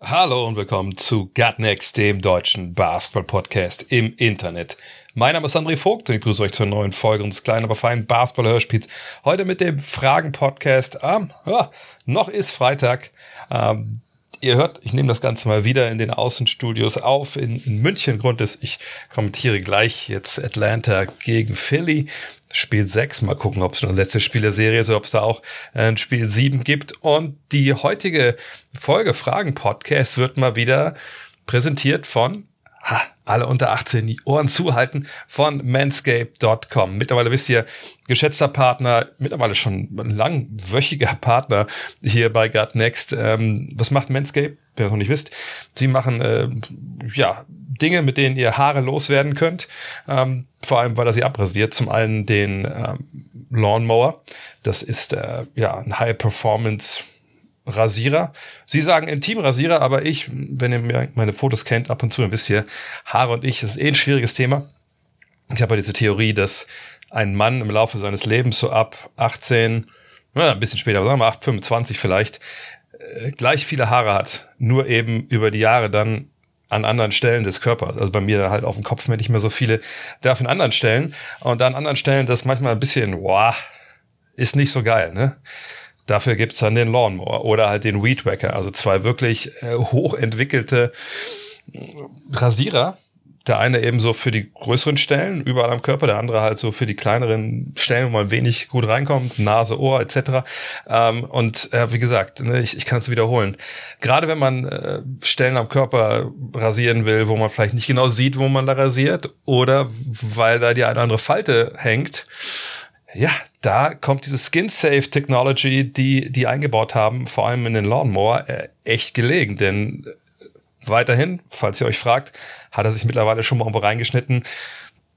Hallo und willkommen zu Gut Next, dem deutschen Basketball-Podcast im Internet. Mein Name ist André Vogt und ich begrüße euch zur neuen Folge unseres kleinen, aber feinen Basketball-Hörspiels. Heute mit dem Fragen-Podcast. Ähm, ja, noch ist Freitag. Ähm, ihr hört, ich nehme das Ganze mal wieder in den Außenstudios auf in, in München. Grund ist, ich kommentiere gleich jetzt Atlanta gegen Philly. Spiel 6. Mal gucken, ob es schon das letzte Spiel der Serie ist oder ob es da auch ein Spiel 7 gibt. Und die heutige Folge Fragen Podcast wird mal wieder präsentiert von ha, alle unter 18 die Ohren zuhalten von manscape.com. Mittlerweile wisst ihr, geschätzter Partner, mittlerweile schon ein langwöchiger Partner hier bei Gut Next. Ähm, was macht Manscape? Wer noch nicht wisst, sie machen äh, ja Dinge, mit denen ihr Haare loswerden könnt. Ähm, vor allem, weil er sie abrasiert. Zum einen den ähm, Lawnmower. Das ist äh, ja ein High Performance Rasierer. Sie sagen Intimrasierer, aber ich, wenn ihr meine Fotos kennt, ab und zu, dann wisst ihr, Haare und ich, das ist eh ein schwieriges Thema. Ich habe ja diese Theorie, dass ein Mann im Laufe seines Lebens so ab 18, na, ein bisschen später, sagen wir mal 8, 25 vielleicht, äh, gleich viele Haare hat. Nur eben über die Jahre dann an anderen Stellen des Körpers. Also bei mir halt auf dem Kopf mir nicht mehr so viele, darf in anderen Stellen. Und an anderen Stellen das manchmal ein bisschen, wow, ist nicht so geil, ne? Dafür gibt's dann den Lawnmower oder halt den Weed Wacker, also zwei wirklich äh, hochentwickelte Rasierer. Der eine eben so für die größeren Stellen überall am Körper, der andere halt so für die kleineren Stellen, wo man wenig gut reinkommt, Nase, Ohr etc. Ähm, und äh, wie gesagt, ne, ich, ich kann es wiederholen. Gerade wenn man äh, Stellen am Körper rasieren will, wo man vielleicht nicht genau sieht, wo man da rasiert, oder weil da die eine oder andere Falte hängt, ja, da kommt diese Skin-Safe Technology, die die eingebaut haben, vor allem in den Lawnmower, äh, echt gelegen. Denn äh, weiterhin, falls ihr euch fragt, hat er sich mittlerweile schon mal irgendwo reingeschnitten,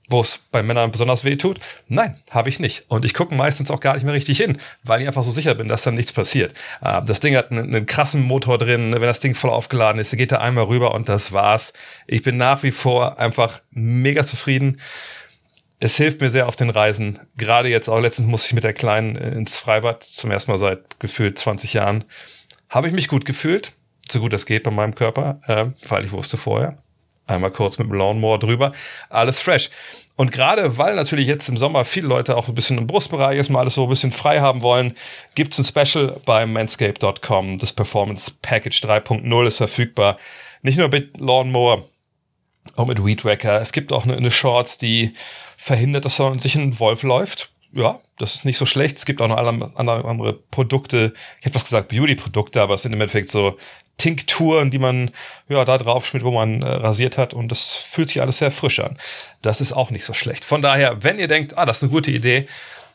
wo es bei Männern besonders weh tut? Nein, habe ich nicht. Und ich gucke meistens auch gar nicht mehr richtig hin, weil ich einfach so sicher bin, dass dann nichts passiert. Äh, das Ding hat einen, einen krassen Motor drin. Wenn das Ding voll aufgeladen ist, geht er einmal rüber und das war's. Ich bin nach wie vor einfach mega zufrieden es hilft mir sehr auf den Reisen. Gerade jetzt auch letztens musste ich mit der Kleinen äh, ins Freibad, zum ersten Mal seit gefühlt 20 Jahren. Habe ich mich gut gefühlt, so gut das geht bei meinem Körper, äh, weil ich wusste vorher. Einmal kurz mit dem Lawnmower drüber, alles fresh. Und gerade weil natürlich jetzt im Sommer viele Leute auch ein bisschen im Brustbereich ist, mal alles so ein bisschen frei haben wollen, gibt's ein Special bei manscape.com. Das Performance Package 3.0 ist verfügbar. Nicht nur mit Lawnmower, auch mit Weed Wacker. Es gibt auch eine, eine Shorts, die verhindert, dass man sich ein Wolf läuft. Ja, das ist nicht so schlecht. Es gibt auch noch andere, andere Produkte. Ich habe was gesagt, Beauty-Produkte, aber es sind im Endeffekt so Tinkturen, die man ja da drauf schmiert, wo man äh, rasiert hat und das fühlt sich alles sehr frisch an. Das ist auch nicht so schlecht. Von daher, wenn ihr denkt, ah, das ist eine gute Idee,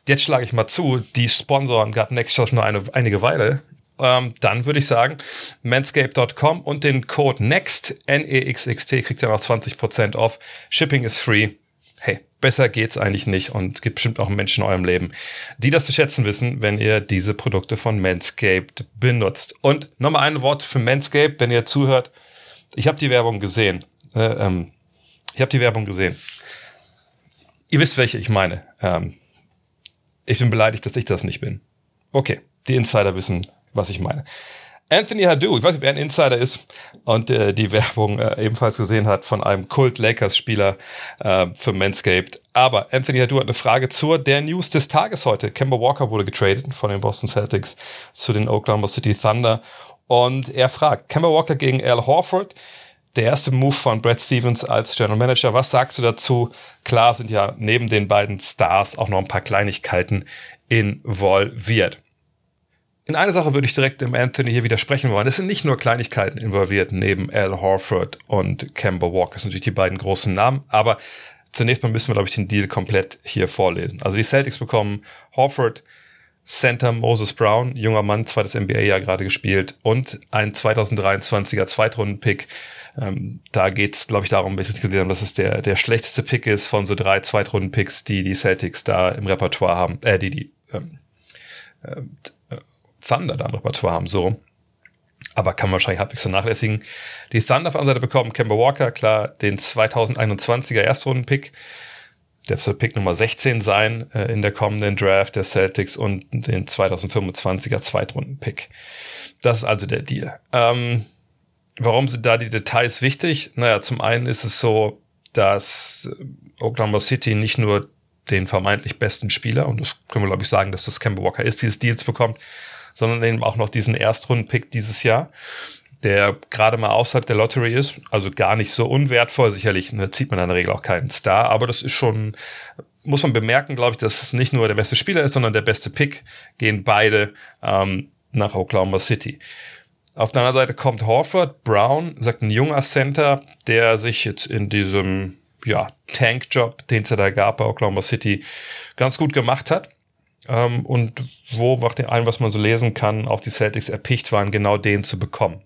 jetzt schlage ich mal zu, die sponsoren Gut Next schon eine, einige Weile. Ähm, dann würde ich sagen, manscape.com und den Code NEXT, N-E-X-X-T, kriegt ihr noch 20% off. Shipping is free. Hey, besser geht's eigentlich nicht und gibt bestimmt auch Menschen in eurem Leben, die das zu schätzen wissen, wenn ihr diese Produkte von Manscaped benutzt. Und nochmal ein Wort für Manscaped, wenn ihr zuhört. Ich habe die Werbung gesehen. Äh, ähm, ich habe die Werbung gesehen. Ihr wisst, welche ich meine. Ähm, ich bin beleidigt, dass ich das nicht bin. Okay, die Insider wissen, was ich meine. Anthony Hadou, ich weiß nicht, wer ein Insider ist und äh, die Werbung äh, ebenfalls gesehen hat von einem Kult-Lakers-Spieler äh, für Manscaped. Aber Anthony Hadou hat eine Frage zur der News des Tages heute. Kemba Walker wurde getradet von den Boston Celtics zu den Oklahoma City Thunder und er fragt, Kemba Walker gegen Al Horford, der erste Move von Brad Stevens als General Manager. Was sagst du dazu? Klar sind ja neben den beiden Stars auch noch ein paar Kleinigkeiten involviert. In eine Sache würde ich direkt dem Anthony hier widersprechen wollen. Es sind nicht nur Kleinigkeiten involviert neben Al Horford und Kemba Walker. Das sind natürlich die beiden großen Namen. Aber zunächst mal müssen wir, glaube ich, den Deal komplett hier vorlesen. Also die Celtics bekommen Horford, Center Moses Brown, junger Mann, zweites NBA-Jahr gerade gespielt und ein 2023er Zweitrunden-Pick Ähm, da geht's, glaube ich, darum, ich jetzt gesehen habe, dass es der, der schlechteste Pick ist von so drei Zweitrunden-Picks, die die Celtics da im Repertoire haben, äh, die die ähm, äh, Thunder da im Repertoire haben, so aber kann man wahrscheinlich halbwegs vernachlässigen. Die Thunder auf der anderen Seite bekommen Kemba Walker, klar, den 2021er Erstrunden-Pick. Der soll Pick Nummer 16 sein äh, in der kommenden Draft der Celtics und den 2025er Zweitrunden-Pick. Das ist also der Deal. Ähm, warum sind da die Details wichtig? Naja, zum einen ist es so, dass Oklahoma City nicht nur den vermeintlich besten Spieler, und das können wir glaube ich sagen, dass das Kemba Walker ist, dieses Deals bekommt, sondern eben auch noch diesen Erstrunden-Pick dieses Jahr, der gerade mal außerhalb der Lottery ist, also gar nicht so unwertvoll. Sicherlich ne, zieht man in der Regel auch keinen Star, aber das ist schon, muss man bemerken, glaube ich, dass es nicht nur der beste Spieler ist, sondern der beste Pick, gehen beide ähm, nach Oklahoma City. Auf der anderen Seite kommt Horford, Brown, sagt ein junger Center, der sich jetzt in diesem ja, Tank-Job, den es da gab bei Oklahoma City, ganz gut gemacht hat. Ähm, und wo, nach dem allem, was man so lesen kann, auch die Celtics erpicht waren, genau den zu bekommen.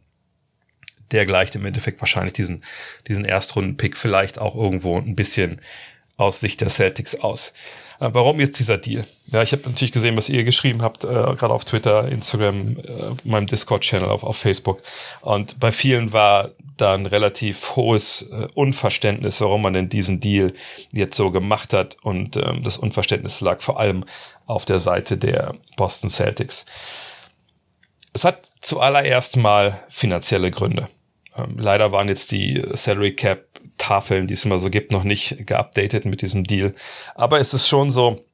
Der gleicht im Endeffekt wahrscheinlich diesen, diesen Erstrunden-Pick vielleicht auch irgendwo ein bisschen aus Sicht der Celtics aus. Äh, warum jetzt dieser Deal? Ja, ich habe natürlich gesehen, was ihr geschrieben habt, äh, gerade auf Twitter, Instagram, äh, meinem Discord-Channel, auf, auf Facebook. Und bei vielen war da ein relativ hohes äh, Unverständnis, warum man denn diesen Deal jetzt so gemacht hat. Und ähm, das Unverständnis lag vor allem auf der Seite der Boston Celtics. Es hat zuallererst mal finanzielle Gründe. Ähm, leider waren jetzt die Salary Cap Tafeln, die es immer so gibt, noch nicht geupdatet mit diesem Deal. Aber es ist schon so,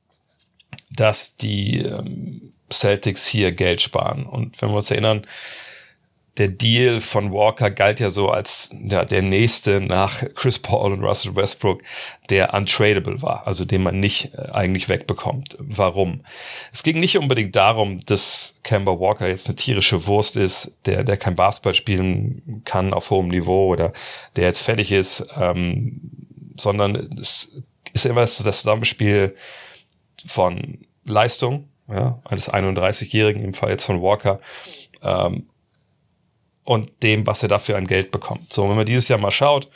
dass die ähm, Celtics hier Geld sparen. Und wenn wir uns erinnern, der Deal von Walker galt ja so als ja, der nächste nach Chris Paul und Russell Westbrook, der untradable war, also den man nicht äh, eigentlich wegbekommt. Warum? Es ging nicht unbedingt darum, dass Kemba Walker jetzt eine tierische Wurst ist, der, der kein Basketball spielen kann auf hohem Niveau oder der jetzt fertig ist, ähm, sondern es ist immer das Zusammenspiel von Leistung, ja, eines 31-Jährigen, im Fall jetzt von Walker, ähm, und dem, was er dafür an Geld bekommt. So, wenn man dieses Jahr mal schaut,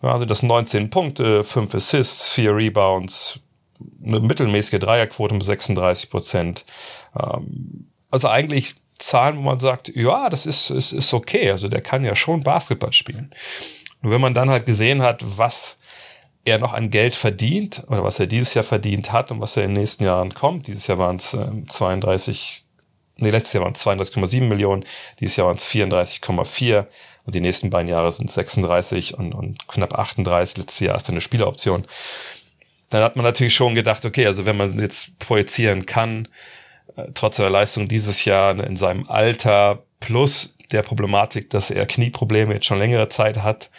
also das 19 Punkte, 5 Assists, 4 Rebounds, eine mittelmäßige Dreierquote mit 36 Prozent. Ähm, also eigentlich Zahlen, wo man sagt, ja, das ist, ist, ist okay. Also der kann ja schon Basketball spielen. Und wenn man dann halt gesehen hat, was er noch an Geld verdient oder was er dieses Jahr verdient hat und was er in den nächsten Jahren kommt, dieses Jahr waren es äh, 32 nee, letztes Jahr waren es 32,7 Millionen, dieses Jahr waren es 34,4 und die nächsten beiden Jahre sind 36 und, und knapp 38. Letztes Jahr ist eine Spieleroption. Dann hat man natürlich schon gedacht, okay, also wenn man jetzt projizieren kann, äh, trotz der Leistung dieses Jahr ne, in seinem Alter plus der Problematik, dass er Knieprobleme jetzt schon längere Zeit hat,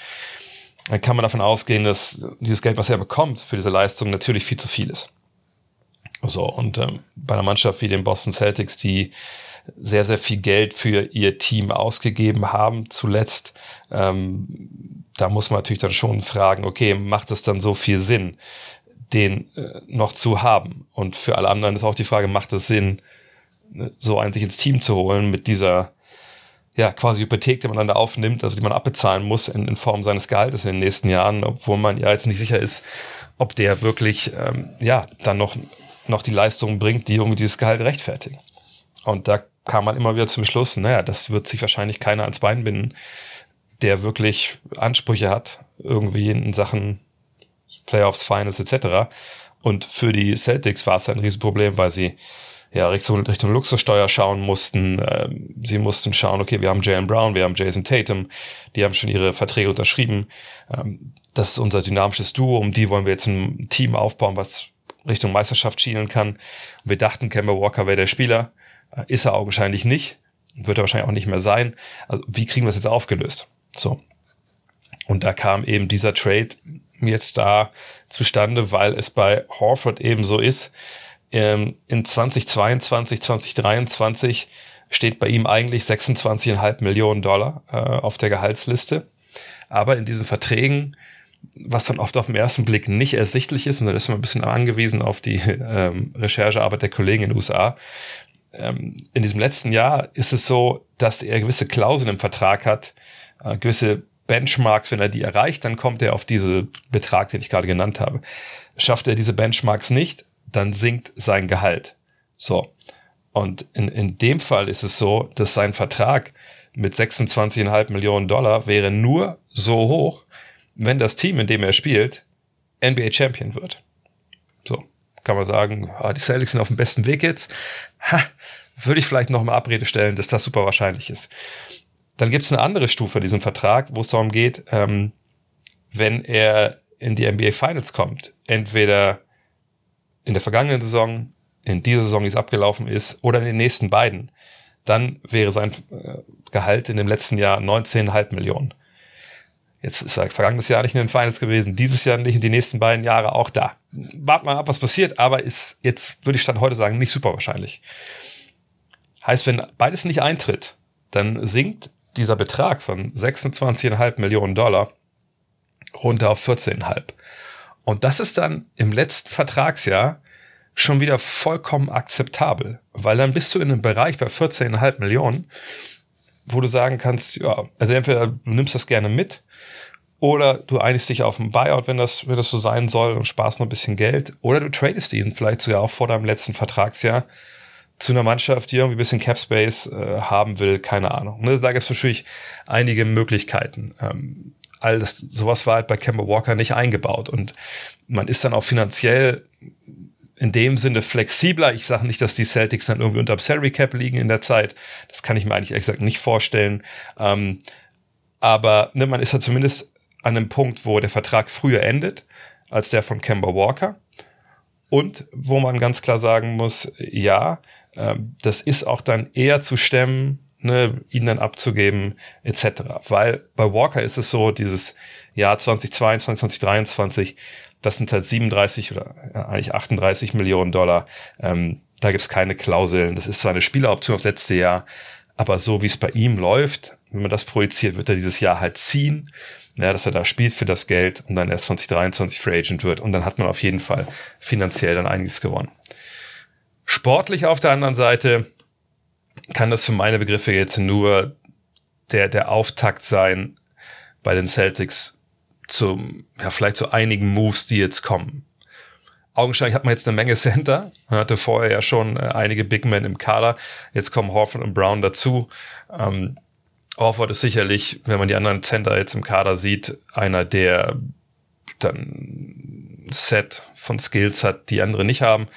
dann kann man davon ausgehen, dass dieses Geld, was er bekommt für diese Leistung, natürlich viel zu viel ist. So, und ähm, bei einer Mannschaft wie den Boston Celtics, die sehr, sehr viel Geld für ihr Team ausgegeben haben zuletzt, ähm, da muss man natürlich dann schon fragen, okay, macht es dann so viel Sinn, den äh, noch zu haben? Und für alle anderen ist auch die Frage, macht es Sinn, ne, so einen sich ins Team zu holen mit dieser ja, quasi Hypothek, die man dann da aufnimmt, also die man abbezahlen muss in, in Form seines Gehaltes in den nächsten Jahren, obwohl man ja jetzt nicht sicher ist, ob der wirklich, ähm, ja, dann noch noch die Leistungen bringt, die irgendwie dieses Gehalt rechtfertigen. Und da kam man immer wieder zum Schluss, naja, das wird sich wahrscheinlich keiner ans Bein binden, der wirklich Ansprüche hat, irgendwie in Sachen Playoffs, Finals etc. Und für die Celtics war es ein Riesenproblem, weil sie ja Richtung, Richtung Luxussteuer schauen mussten. Ähm, sie mussten schauen, okay, wir haben Jalen Brown, wir haben Jason Tatum, die haben schon ihre Verträge unterschrieben. Ähm, das ist unser dynamisches Duo, um die wollen wir jetzt ein Team aufbauen, was Richtung Meisterschaft schielen kann. Wir dachten, Kemba Walker wäre der Spieler. Äh, ist er augenscheinlich nicht. Wird er wahrscheinlich auch nicht mehr sein. Also wie kriegen wir das jetzt aufgelöst? So. Und da kam eben dieser Trade jetzt da zustande, weil es bei Horford eben so ist. Ähm, in 2022, 2023 steht bei ihm eigentlich 26,5 Millionen Dollar äh, auf der Gehaltsliste. Aber in diesen Verträgen was dann oft auf den ersten Blick nicht ersichtlich ist, und da ist man ein bisschen angewiesen auf die ähm, Recherchearbeit der Kollegen in den USA. Ähm, in diesem letzten Jahr ist es so, dass er gewisse Klauseln im Vertrag hat, äh, gewisse Benchmarks, wenn er die erreicht, dann kommt er auf diese Betrag, den ich gerade genannt habe. Schafft er diese Benchmarks nicht, dann sinkt sein Gehalt. So. Und in, in dem Fall ist es so, dass sein Vertrag mit 26,5 Millionen Dollar wäre nur so hoch, wenn das Team, in dem er spielt, NBA Champion wird. So. Kann man sagen, ah, die Celtics sind auf dem besten Weg jetzt. Ha, würde ich vielleicht noch mal Abrede stellen, dass das super wahrscheinlich ist. Dann gibt es eine andere Stufe diesem Vertrag, wo es darum geht, ähm, wenn er in die NBA Finals kommt, entweder in der vergangenen Saison, in dieser Saison, die es abgelaufen ist, oder in den nächsten beiden, dann wäre sein äh, Gehalt in dem letzten Jahr 19,5 Millionen. Jetzt ist er vergangenes Jahr nicht in den Finals gewesen, dieses Jahr nicht und die nächsten beiden Jahre auch da. Wart mal ab, was passiert, aber ist jetzt, würde ich Stand heute sagen, nicht super wahrscheinlich. Heißt, wenn beides nicht eintritt, dann sinkt dieser Betrag von 26,5 Millionen Dollar runter auf 14,5. Und das ist dann im letzten Vertragsjahr schon wieder vollkommen akzeptabel, weil dann bist du in einem Bereich bei 14,5 Millionen, wo du sagen kannst, ja, also entweder du nimmst das gerne mit oder du einigst dich auf einen Buyout, wenn das, wenn das so sein soll und sparst noch ein bisschen Geld oder du tradest ihn vielleicht sogar auch vor deinem letzten Vertragsjahr zu einer Mannschaft, die irgendwie ein bisschen Cap Space äh, haben will, keine Ahnung. Ne, da gibt es natürlich einige Möglichkeiten. Ähm, all das, sowas war halt bei Kemba Walker nicht eingebaut und man ist dann auch finanziell in dem Sinne flexibler. Ich sage nicht, dass die Celtics dann irgendwie unter dem Salary Cap liegen in der Zeit. Das kann ich mir eigentlich gesagt nicht vorstellen. Ähm, aber ne, man ist ja zumindest an einem Punkt, wo der Vertrag früher endet als der von Kemba Walker. Und wo man ganz klar sagen muss, ja, ähm, das ist auch dann eher zu stemmen, ne, ihn dann abzugeben, etc. Weil bei Walker ist es so, dieses Jahr 2022, 2023, das sind halt 37 oder eigentlich 38 Millionen Dollar. Ähm, da gibt's keine Klauseln. Das ist zwar eine Spieleroption aufs letzte Jahr, aber so wie es bei ihm läuft, wenn man das projiziert, wird er dieses Jahr halt ziehen. Ja, dass er da spielt für das Geld und dann erst 2023 Free Agent wird. Und dann hat man auf jeden Fall finanziell dann einiges gewonnen. Sportlich auf der anderen Seite kann das für meine Begriffe jetzt nur der, der Auftakt sein bei den Celtics zum, ja, vielleicht zu einigen Moves, die jetzt kommen. Augenscheinlich hat man jetzt eine Menge Center. Man hatte vorher ja schon äh, einige Big Men im Kader. Jetzt kommen Horford und Brown dazu. Ähm, Horford ist sicherlich, wenn man die anderen Center jetzt im Kader sieht, einer, der dann Set von Skills hat, die andere nicht haben.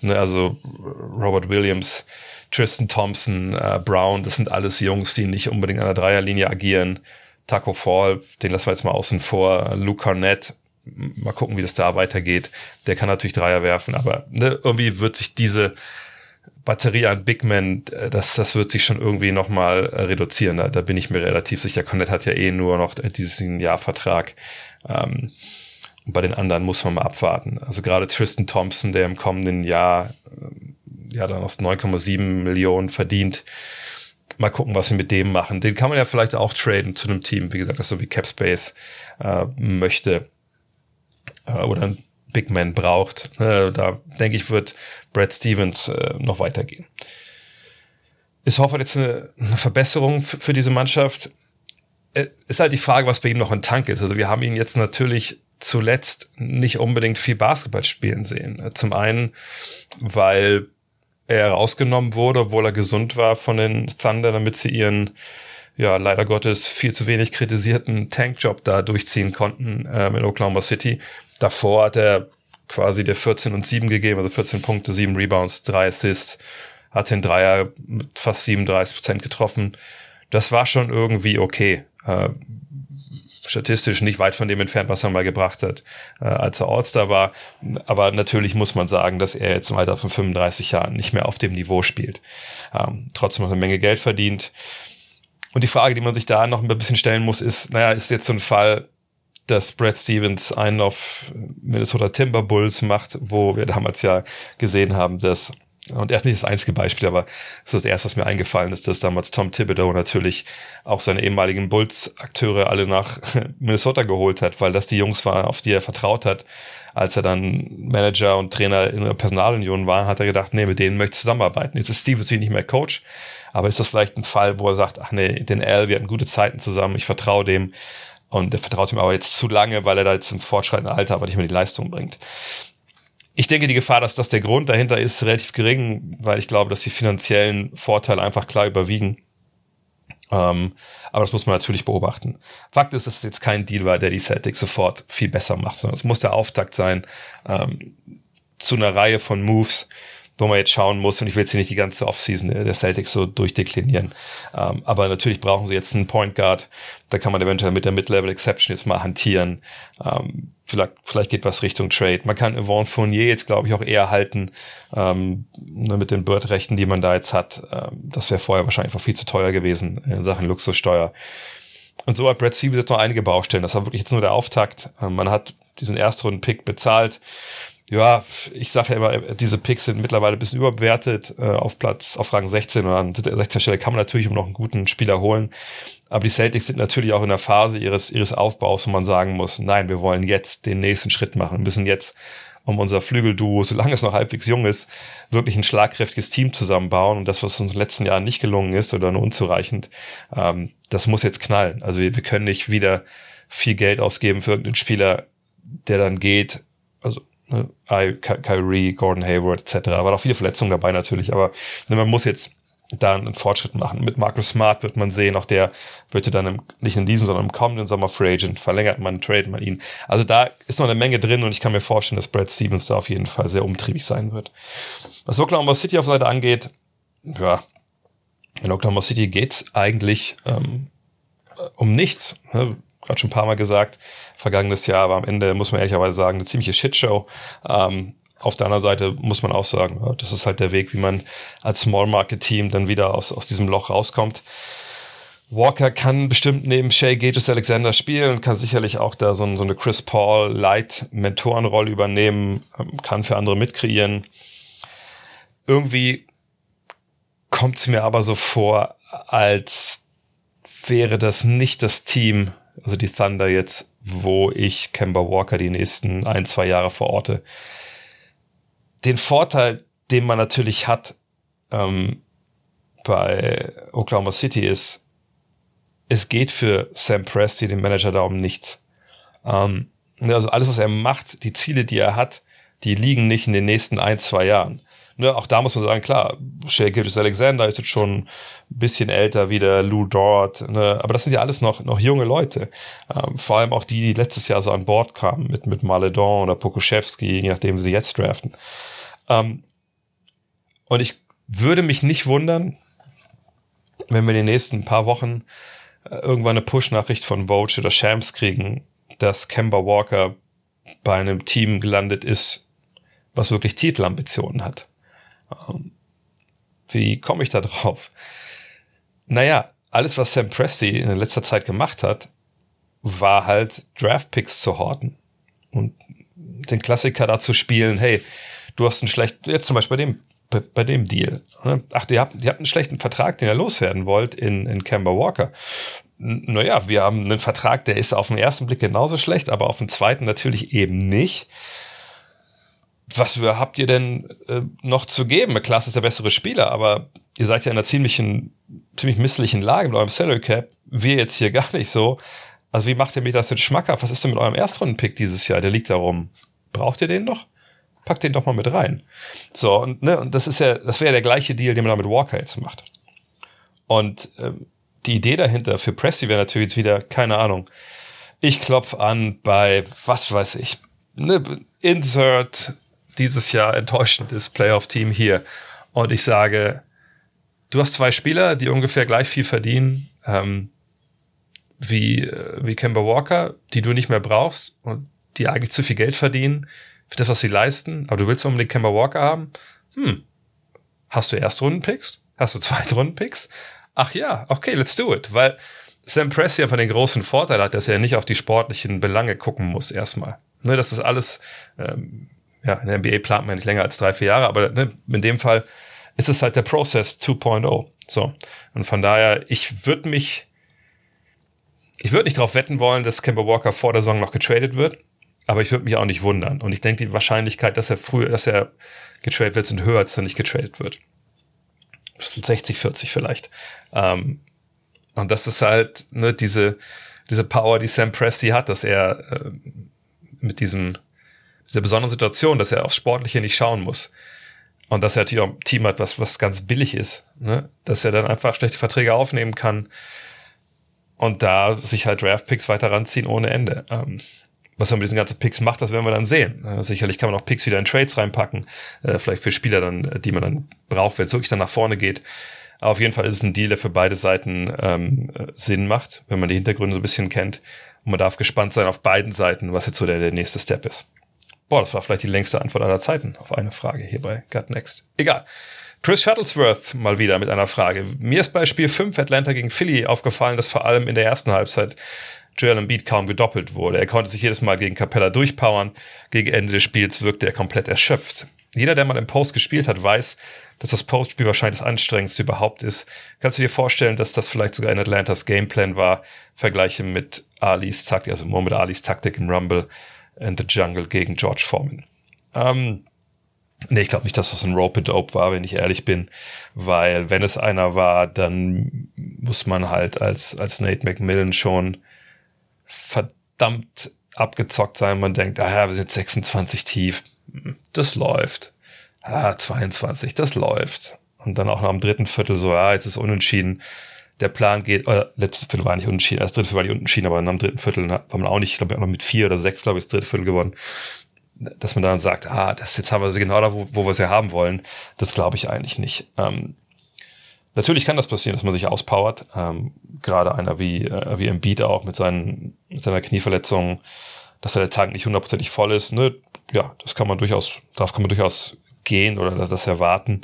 Ne, also Robert Williams, Tristan Thompson, äh, Brown, das sind alles Jungs, die nicht unbedingt an der Dreierlinie agieren. Taco Fall, den lassen wir jetzt mal außen vor. Luke Cornett, mal gucken, wie das da weitergeht. Der kann natürlich Dreier werfen, aber ne, irgendwie wird sich diese Batterie an Big Men, äh, das, das wird sich schon irgendwie nochmal äh, reduzieren. Da, da bin ich mir relativ sicher. Cornett hat ja eh nur noch diesen Jahrvertrag. Ähm, und bei den anderen muss man mal abwarten. Also gerade Tristan Thompson, der im kommenden Jahr äh, ja dann aus 9,7 Millionen verdient. Mal gucken, was sie mit dem machen. Den kann man ja vielleicht auch traden zu einem Team, wie gesagt, das so wie Capspace äh, möchte äh, oder ein Big Man braucht. Äh, da denke ich, wird Brad Stevens äh, noch weitergehen. Ist Hoffert jetzt eine, eine Verbesserung für diese Mannschaft? Äh, ist halt die Frage, was bei ihm noch ein Tank ist. Also wir haben ihn jetzt natürlich zuletzt nicht unbedingt viel Basketball spielen sehen. Zum einen, weil er rausgenommen wurde, obwohl er gesund war von den Thunder, damit sie ihren, ja, leider Gottes viel zu wenig kritisierten Tankjob da durchziehen konnten äh, in Oklahoma City. Davor hat er quasi der 14 und 7 gegeben, also 14 Punkte, 7 Rebounds, 3 Assists, hat den Dreier mit fast 37 Prozent getroffen. Das war schon irgendwie okay. Äh, statistisch nicht weit von dem entfernt, was er mal gebracht hat, äh, als er All-Star war. Aber natürlich muss man sagen, dass er jetzt im Alter von 35 Jahren nicht mehr auf dem Niveau spielt. Ähm, trotzdem noch eine Menge Geld verdient. Und die Frage, die man sich da noch ein bisschen stellen muss, ist, naja, ist jetzt so ein Fall, dass Brad Stevens einen auf Minnesota Timberwolves macht, wo wir damals ja gesehen haben, dass und er ist nicht das einzige Beispiel, aber das ist das erste, was mir eingefallen ist, dass damals Tom Thibodeau natürlich auch seine ehemaligen Bulls-Akteure alle nach Minnesota geholt hat, weil das die Jungs waren, auf die er vertraut hat. Als er dann Manager und Trainer in der Personalunion war, hat er gedacht, nee, mit denen möchte ich zusammenarbeiten. Jetzt ist Steve nicht mehr Coach, aber ist das vielleicht ein Fall, wo er sagt, ach nee, den Al, wir hatten gute Zeiten zusammen, ich vertraue dem. Und der vertraut ihm aber jetzt zu lange, weil er da jetzt im fortschreitenden Alter aber nicht mehr die Leistung bringt. Ich denke, die Gefahr, dass das der Grund dahinter ist, relativ gering, weil ich glaube, dass die finanziellen Vorteile einfach klar überwiegen. Ähm, aber das muss man natürlich beobachten. Fakt ist, es jetzt kein Deal war, der die Celtics sofort viel besser macht, sondern es muss der Auftakt sein ähm, zu einer Reihe von Moves, wo man jetzt schauen muss, und ich will jetzt hier nicht die ganze Offseason der Celtics so durchdeklinieren, ähm, aber natürlich brauchen sie jetzt einen Point Guard, da kann man eventuell mit der Mid-Level Exception jetzt mal hantieren, ähm, vielleicht, vielleicht geht was Richtung Trade. Man kann Yvonne Fournier jetzt, glaube ich, auch eher halten ähm, ne, mit den Bird-Rechten, die man da jetzt hat. Ähm, das wäre vorher wahrscheinlich einfach viel zu teuer gewesen in Sachen Luxussteuer. Und so hat Brad Stevens jetzt noch einige Baustellen. Das war wirklich jetzt nur der Auftakt. Ähm, man hat diesen Erstrunden-Pick bezahlt ja, ich sage ja immer, diese Picks sind mittlerweile ein bisschen überbewertet. Äh, auf Platz, auf Rang 16 oder an 16. Stelle kann man natürlich um noch einen guten Spieler holen. Aber die Celtics sind natürlich auch in der Phase ihres, ihres Aufbaus, wo man sagen muss, nein, wir wollen jetzt den nächsten Schritt machen. Wir müssen jetzt um unser Flügelduo, solange es noch halbwegs jung ist, wirklich ein schlagkräftiges Team zusammenbauen. Und das, was uns in den letzten Jahren nicht gelungen ist oder nur unzureichend, ähm, das muss jetzt knallen. Also wir, wir können nicht wieder viel Geld ausgeben für irgendeinen Spieler, der dann geht. Also Ne? Kyrie, Gordon Hayward etc. Aber auch viele Verletzungen dabei natürlich. Aber ne, man muss jetzt da einen Fortschritt machen. Mit Marcus Smart wird man sehen, auch der wird dann im, nicht in diesem, sondern im kommenden Sommer Free Agent. Verlängert man, tradet man ihn. Also da ist noch eine Menge drin und ich kann mir vorstellen, dass Brad Stevens da auf jeden Fall sehr umtriebig sein wird. Was Oklahoma City auf Seite angeht, ja, in Oklahoma City geht's eigentlich ähm, um nichts. Ne? Gerade schon ein paar Mal gesagt, vergangenes Jahr war am Ende, muss man ehrlicherweise sagen, eine ziemliche Shitshow. Ähm, auf der anderen Seite muss man auch sagen, das ist halt der Weg, wie man als Small Market Team dann wieder aus, aus diesem Loch rauskommt. Walker kann bestimmt neben Shay Gages Alexander spielen, kann sicherlich auch da so, so eine Chris Paul Light Mentorenrolle übernehmen, ähm, kann für andere mitkreieren. Irgendwie kommt es mir aber so vor, als wäre das nicht das Team, also die Thunder jetzt, wo ich Kemba Walker die nächsten ein, zwei Jahre verorte. Den Vorteil, den man natürlich hat ähm, bei Oklahoma City ist, es geht für Sam Presti, den Manager, da um nichts. Ähm, also alles, was er macht, die Ziele, die er hat, die liegen nicht in den nächsten ein, zwei Jahren ne, auch da muss man sagen, klar, Shea Gilgis Alexander ist jetzt schon ein bisschen älter wie der Lou Dort, ne, aber das sind ja alles noch, noch junge Leute. Ähm, vor allem auch die, die letztes Jahr so an Bord kamen, mit, mit Maledon oder Pokuschewski, je nachdem, wie sie jetzt draften. Ähm, und ich würde mich nicht wundern, wenn wir in den nächsten paar Wochen äh, irgendwann eine Push-Nachricht von Vogue oder Shams kriegen, dass Kemba Walker bei einem Team gelandet ist, was wirklich Titelambitionen hat. Ähm, wie komme ich da drauf? Naja, alles, was Sam Presti in letzter Zeit gemacht hat, war halt Draftpicks zu horten und den Klassiker dazu spielen, hey, du hast einen schlechten, jetzt zum Beispiel bei dem, bei dem Deal. Ne? Ach, ihr habt, ihr habt einen schlechten Vertrag, den ihr loswerden wollt in, in Kemba Walker. Naja, wir haben einen Vertrag, der ist auf den ersten Blick genauso schlecht, aber auf den zweiten natürlich eben nicht was habt ihr denn äh, noch zu geben? Klaas ist der bessere Spieler, aber ihr seid ja in einer ziemlichen, ziemlich misslichen Lage mit eurem Salary Cap. Wir jetzt hier gar nicht so. Also wie macht ihr mir das denn schmackhaft? Was ist denn mit eurem Erstrunden-Pick dieses Jahr? Der liegt da rum. Braucht ihr den noch? Packt den doch mal mit rein. So, und, ne, und das ist ja, das wäre der gleiche Deal, den man da mit Walker jetzt macht. Und ähm, die Idee dahinter für Pressy wäre natürlich jetzt wieder, keine Ahnung, ich klopf an bei, was weiß ich, ne, Insert dieses Jahr enttäuschendes Playoff-Team hier. Und ich sage, du hast zwei Spieler, die ungefähr gleich viel verdienen ähm, wie, äh, wie Kemba Walker, die du nicht mehr brauchst und die eigentlich zu viel Geld verdienen für das, was sie leisten. Aber du willst unbedingt Kemba Walker haben. Hm. Hast du Erstrunden-Picks? Hast du Zweitrunden-Picks? Ach ja, okay, let's do it. Weil Sam Presti einfach den großen Vorteil hat, dass er nicht auf die sportlichen Belange gucken muss erstmal. Ne, das ist alles ähm, ja, in der NBA plant man nicht länger als drei, vier Jahre, aber ne, in dem Fall ist es halt der Process 2.0. So. Und von daher, ich würde mich, ich würde nicht darauf wetten wollen, dass Kemba Walker vor der Saison noch getradet wird, aber ich würde mich auch nicht wundern. Und ich denke, die Wahrscheinlichkeit, dass er früher, dass er getradet wird, sind höher, als er nicht getradet wird. 60, 40 vielleicht. Ähm, und das ist halt, ne, diese, diese Power, die Sam Presti hat, dass er äh, mit diesem, dieser besonderen Situation, dass er aufs Sportliche nicht schauen muss. Und dass er natürlich auch ein Team hat, was, was ganz billig ist. Ne? Dass er dann einfach schlechte Verträge aufnehmen kann und da sich halt Draft-Picks weiter ranziehen ohne Ende. Ähm, was er mit diesen ganzen Picks macht, das werden wir dann sehen. Äh, sicherlich kann man auch Picks wieder in Trades reinpacken, äh, vielleicht für Spieler dann, die man dann braucht, wenn es wirklich dann nach vorne geht. Aber auf jeden Fall ist es ein Deal, der für beide Seiten ähm, Sinn macht, wenn man die Hintergründe so ein bisschen kennt. Und man darf gespannt sein auf beiden Seiten, was jetzt so der, der nächste Step ist. Boah, das war vielleicht die längste Antwort aller Zeiten auf eine Frage hier bei Gut Next. Egal. Chris Shuttlesworth mal wieder mit einer Frage. Mir ist bei Spiel 5 Atlanta gegen Philly aufgefallen, dass vor allem in der ersten Halbzeit Joel Embiid kaum gedoppelt wurde. Er konnte sich jedes Mal gegen Capella durchpowern. Gegen Ende des Spiels wirkte er komplett erschöpft. Jeder, der mal im Post gespielt hat, weiß, dass das Postspiel wahrscheinlich das anstrengendste überhaupt ist. Kannst du dir vorstellen, dass das vielleicht sogar in Atlantas Gameplan war? Vergleiche mit Alis Taktik, also Mohamed Alis Taktik im Rumble in the Jungle gegen George Foreman. Ähm, nee, ich glaube nicht, dass das ein Rope Dope war, wenn ich ehrlich bin, weil wenn es einer war, dann muss man halt als, als Nate McMillan schon verdammt abgezockt sein. Man denkt, ah ja, wir sind 26 tief. Das läuft. Ah, 22, das läuft. Und dann auch noch am dritten Viertel so, ah, jetzt ist unentschieden. Der Plan geht, oder letztes Viertel war nicht unentschieden, das dritte Viertel war nicht unentschieden, aber am dritten Viertel war man auch nicht, ich glaube, auch noch mit vier oder sechs, glaube ich, das dritte Viertel gewonnen. Dass man dann sagt, ah, das jetzt haben wir sie genau da, wo, wo wir sie haben wollen, das glaube ich eigentlich nicht. Ähm, Natürlich kann das passieren, dass man sich auspowert. Ähm, gerade einer wie, äh, wie Embiid auch mit, seinen, mit seiner Knieverletzung, dass der Tank nicht hundertprozentig voll ist. Ne? Ja, das kann man durchaus, darauf kann man durchaus gehen oder das, das erwarten.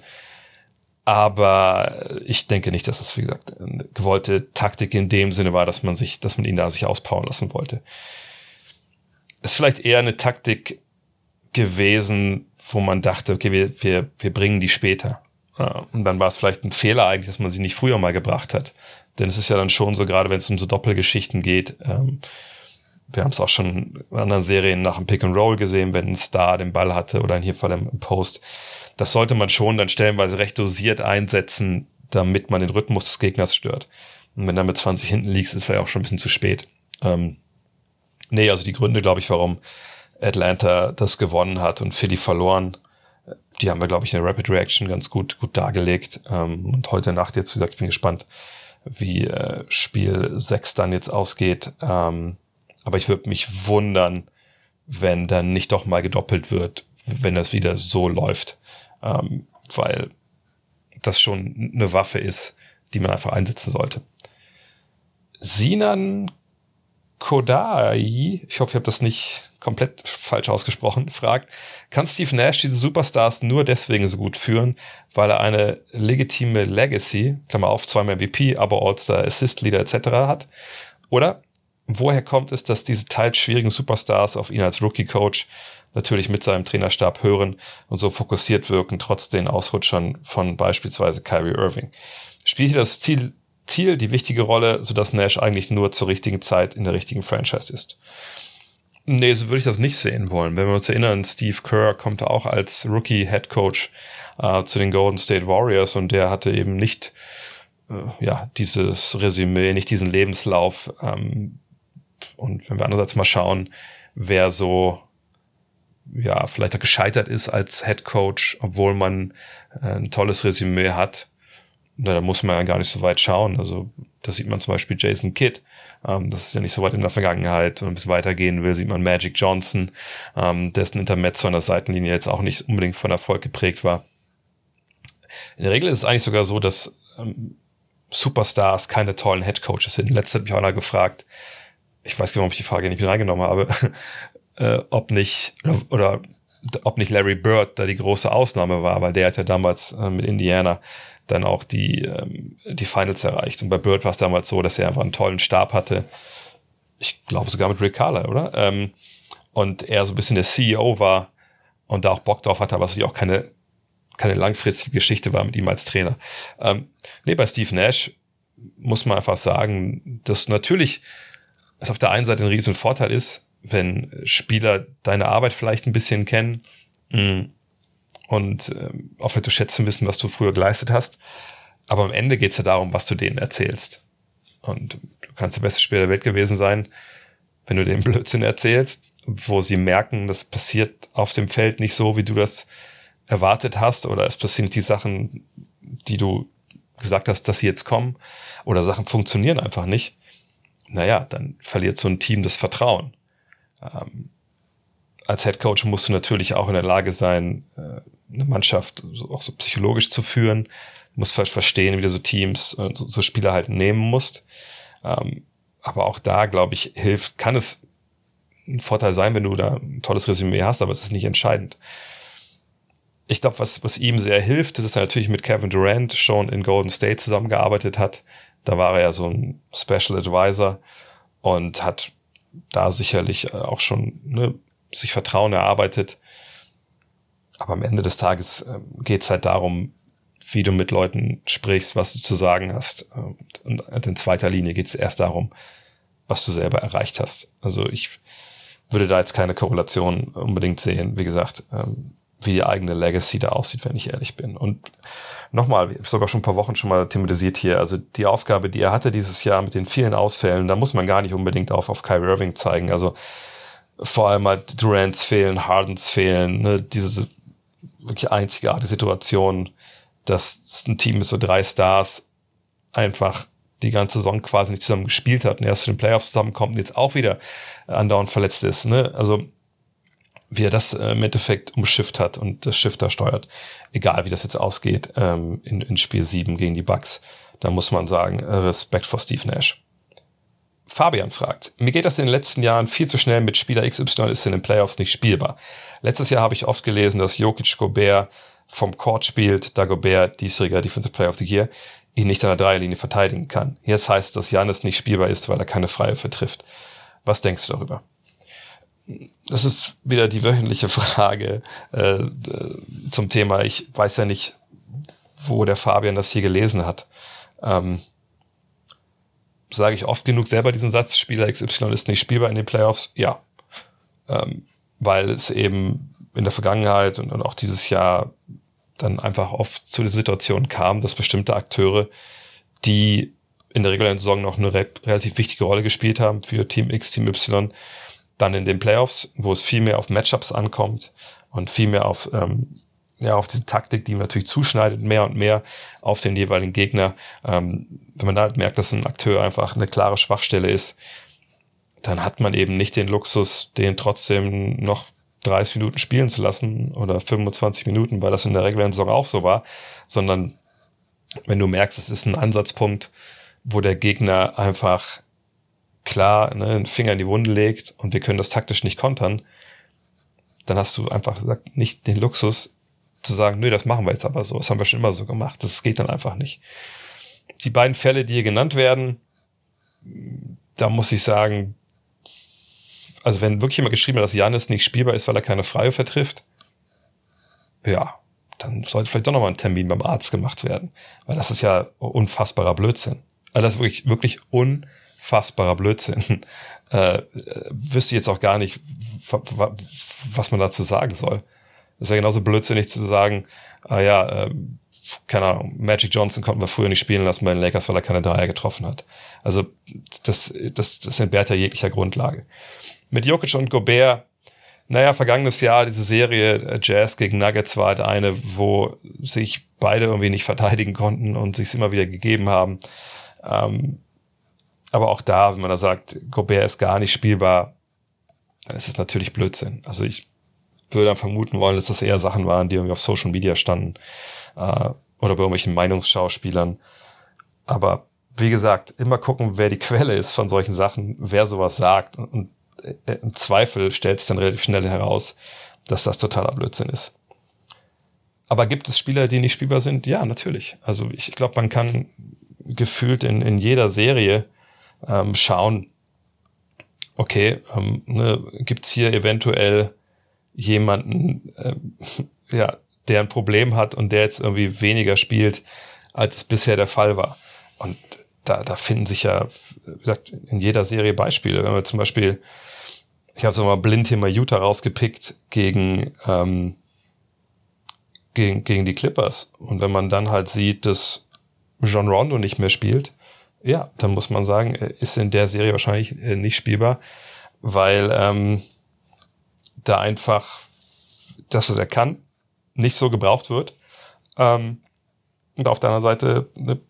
Aber ich denke nicht, dass das, wie gesagt, eine gewollte Taktik in dem Sinne war, dass man sich, dass man ihn da sich auspowern lassen wollte. Es ist vielleicht eher eine Taktik gewesen, wo man dachte, okay, wir, wir, wir bringen die später. Und dann war es vielleicht ein Fehler eigentlich, dass man sie nicht früher mal gebracht hat. Denn es ist ja dann schon so, gerade wenn es um so Doppelgeschichten geht, ähm, wir haben es auch schon in anderen Serien nach dem Pick and Roll gesehen, wenn ein Star den Ball hatte oder in hier Fall im Post. Das sollte man schon dann stellenweise recht dosiert einsetzen, damit man den Rhythmus des Gegners stört. Und wenn du mit 20 hinten liegst, ist vielleicht auch schon ein bisschen zu spät. Ähm, nee, also die Gründe, glaube ich, warum Atlanta das gewonnen hat und Philly verloren, die haben wir, glaube ich, in der Rapid Reaction ganz gut, gut dargelegt. Ähm, und heute Nacht jetzt, wie gesagt, ich bin gespannt, wie äh, Spiel 6 dann jetzt ausgeht. Ähm, aber ich würde mich wundern, wenn dann nicht doch mal gedoppelt wird, wenn das wieder so läuft. Ähm, weil das schon eine Waffe ist, die man einfach einsetzen sollte. Sinan Kodai, ich hoffe, ich habe das nicht komplett falsch ausgesprochen, fragt, kann Steve Nash diese Superstars nur deswegen so gut führen, weil er eine legitime Legacy, Klammer auf, zweimal MVP, aber All-Star, Assist-Leader etc. hat? Oder woher kommt es, dass diese teils schwierigen Superstars auf ihn als Rookie-Coach natürlich mit seinem Trainerstab hören und so fokussiert wirken, trotz den Ausrutschern von beispielsweise Kyrie Irving? Spielt hier das Ziel, Ziel die wichtige Rolle, sodass Nash eigentlich nur zur richtigen Zeit in der richtigen Franchise ist? Nee, so würde ich das nicht sehen wollen. Wenn wir uns erinnern, Steve Kerr kommt auch als Rookie-Head Coach äh, zu den Golden State Warriors und der hatte eben nicht äh, ja dieses Resümee, nicht diesen Lebenslauf. Ähm, und wenn wir andererseits mal schauen, wer so ja vielleicht auch gescheitert ist als Head Coach, obwohl man äh, ein tolles Resümee hat, na, da muss man ja gar nicht so weit schauen. Also das sieht man zum Beispiel Jason Kidd ähm, das ist ja nicht so weit in der Vergangenheit. Ein bisschen weitergehen will, sieht man Magic Johnson, ähm, dessen Intermezzo an der Seitenlinie jetzt auch nicht unbedingt von Erfolg geprägt war. In der Regel ist es eigentlich sogar so, dass ähm, Superstars keine tollen Headcoaches sind. Letztes hat mich auch einer gefragt, ich weiß gar nicht, ob ich die Frage nicht mit reingenommen habe, äh, ob nicht, oder, ob nicht Larry Bird da die große Ausnahme war, weil der hat ja damals äh, mit Indiana dann auch die, ähm, die Finals erreicht. Und bei Bird war es damals so, dass er einfach einen tollen Stab hatte. Ich glaube sogar mit Rick Carlisle, oder? Ähm, und er so ein bisschen der CEO war und da auch Bock drauf hatte, aber es auch keine, keine langfristige Geschichte war mit ihm als Trainer. Ähm, nee, bei Steve Nash muss man einfach sagen, dass natürlich es auf der einen Seite ein riesen Vorteil ist, wenn Spieler deine Arbeit vielleicht ein bisschen kennen, mh, und äh, auch vielleicht zu schätzen wissen, was du früher geleistet hast. Aber am Ende geht es ja darum, was du denen erzählst. Und du kannst der beste Spieler der Welt gewesen sein, wenn du den Blödsinn erzählst, wo sie merken, das passiert auf dem Feld nicht so, wie du das erwartet hast, oder es passieren die Sachen, die du gesagt hast, dass sie jetzt kommen, oder Sachen funktionieren einfach nicht. Naja, dann verliert so ein Team das Vertrauen. Ähm, als Head Coach musst du natürlich auch in der Lage sein, äh, eine Mannschaft auch so psychologisch zu führen. Du musst verstehen, wie du so Teams, äh, so, so Spieler halt nehmen musst. Ähm, aber auch da, glaube ich, hilft, kann es ein Vorteil sein, wenn du da ein tolles Resümee hast, aber es ist nicht entscheidend. Ich glaube, was, was ihm sehr hilft, ist, dass er natürlich mit Kevin Durant schon in Golden State zusammengearbeitet hat. Da war er ja so ein Special Advisor und hat da sicherlich äh, auch schon ne, sich Vertrauen erarbeitet. Aber am Ende des Tages äh, geht es halt darum, wie du mit Leuten sprichst, was du zu sagen hast. Und in zweiter Linie geht es erst darum, was du selber erreicht hast. Also ich würde da jetzt keine Korrelation unbedingt sehen. Wie gesagt, ähm, wie die eigene Legacy da aussieht, wenn ich ehrlich bin. Und nochmal, ich habe sogar schon ein paar Wochen schon mal thematisiert hier, also die Aufgabe, die er hatte dieses Jahr mit den vielen Ausfällen, da muss man gar nicht unbedingt auf, auf Kyrie Irving zeigen. Also vor allem halt Durants fehlen, Hardens fehlen, ne, diese wirklich einzigartige Situation, dass ein Team mit so drei Stars einfach die ganze Saison quasi nicht zusammen gespielt hat und erst zu den Playoffs zusammenkommt und jetzt auch wieder andauernd verletzt ist. Ne? Also wie er das äh, im Endeffekt umschifft hat und das Schiff da steuert, egal wie das jetzt ausgeht ähm, in, in Spiel 7 gegen die Bucks, da muss man sagen, äh, Respekt vor Steve Nash. Fabian fragt, mir geht das in den letzten Jahren viel zu schnell mit Spieler XY ist in den Playoffs nicht spielbar. Letztes Jahr habe ich oft gelesen, dass Jokic Gobert vom Court spielt, da Gobert, diesjähriger Defensive Player of the Year, ihn nicht an der Dreierlinie verteidigen kann. Jetzt heißt, dass Janis nicht spielbar ist, weil er keine Freie vertrifft. Was denkst du darüber? Das ist wieder die wöchentliche Frage äh, zum Thema. Ich weiß ja nicht, wo der Fabian das hier gelesen hat. Ähm, sage ich oft genug selber diesen Satz, Spieler XY ist nicht spielbar in den Playoffs? Ja. Ähm, weil es eben in der Vergangenheit und, und auch dieses Jahr dann einfach oft zu der Situation kam, dass bestimmte Akteure, die in der regulären Saison noch eine re relativ wichtige Rolle gespielt haben für Team X, Team Y, dann in den Playoffs, wo es viel mehr auf Matchups ankommt und viel mehr auf, ähm, ja, auf diese Taktik, die natürlich zuschneidet, mehr und mehr auf den jeweiligen Gegner. Ähm, wenn man da halt merkt, dass ein Akteur einfach eine klare Schwachstelle ist, dann hat man eben nicht den Luxus, den trotzdem noch 30 Minuten spielen zu lassen oder 25 Minuten, weil das in der regulären Saison auch so war, sondern wenn du merkst, es ist ein Ansatzpunkt, wo der Gegner einfach klar ne, einen Finger in die Wunde legt und wir können das taktisch nicht kontern, dann hast du einfach gesagt, nicht den Luxus zu sagen, nö, das machen wir jetzt aber so, das haben wir schon immer so gemacht, das geht dann einfach nicht. Die beiden Fälle, die hier genannt werden, da muss ich sagen, also wenn wirklich jemand geschrieben hat, dass Janis nicht spielbar ist, weil er keine Freie vertrifft, ja, dann sollte vielleicht doch nochmal ein Termin beim Arzt gemacht werden. Weil das ist ja unfassbarer Blödsinn. Also das ist wirklich, wirklich unfassbarer Blödsinn. Äh, wüsste ich jetzt auch gar nicht, was man dazu sagen soll. Das wäre genauso blödsinnig zu sagen, ah ja, äh, keine Ahnung, Magic Johnson konnten wir früher nicht spielen lassen bei den Lakers, weil er keine Dreier getroffen hat. Also das, das, das entbehrt ja jeglicher Grundlage. Mit Jokic und Gobert, naja, vergangenes Jahr, diese Serie äh, Jazz gegen Nuggets war halt eine, wo sich beide irgendwie nicht verteidigen konnten und sich immer wieder gegeben haben. Ähm, aber auch da, wenn man da sagt, Gobert ist gar nicht spielbar, dann ist es natürlich Blödsinn. Also ich würde dann vermuten wollen, dass das eher Sachen waren, die irgendwie auf Social Media standen äh, oder bei irgendwelchen Meinungsschauspielern. Aber wie gesagt, immer gucken, wer die Quelle ist von solchen Sachen, wer sowas sagt und äh, im Zweifel stellt es dann relativ schnell heraus, dass das totaler Blödsinn ist. Aber gibt es Spieler, die nicht spielbar sind? Ja, natürlich. Also ich glaube, man kann gefühlt in, in jeder Serie ähm, schauen, okay, ähm, ne, gibt hier eventuell jemanden, äh, ja, der ein Problem hat und der jetzt irgendwie weniger spielt, als es bisher der Fall war. Und da, da finden sich ja, wie gesagt, in jeder Serie Beispiele. Wenn wir zum Beispiel ich habe so mal blind hier mal Utah rausgepickt gegen, ähm, gegen, gegen die Clippers. Und wenn man dann halt sieht, dass John Rondo nicht mehr spielt, ja, dann muss man sagen, ist in der Serie wahrscheinlich äh, nicht spielbar, weil ähm, da einfach das, was er kann, nicht so gebraucht wird. Ähm, und auf der anderen Seite ne,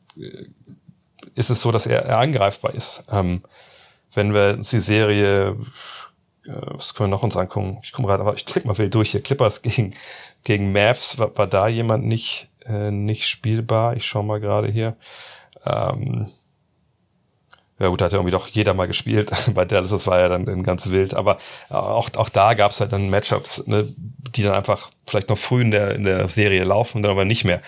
ist es so, dass er, er angreifbar ist. Ähm, wenn wir uns die Serie, äh, was können wir noch uns angucken? Ich komme gerade, aber ich klicke mal wild durch hier. Clippers gegen, gegen Mavs, war, war da jemand nicht, äh, nicht spielbar? Ich schaue mal gerade hier. Ähm, ja gut, hat ja irgendwie doch jeder mal gespielt. Bei Dallas, das war ja dann ganz wild. Aber auch, auch da gab es halt dann Matchups, ne, die dann einfach vielleicht noch früh in der, in der Serie laufen und dann aber nicht mehr.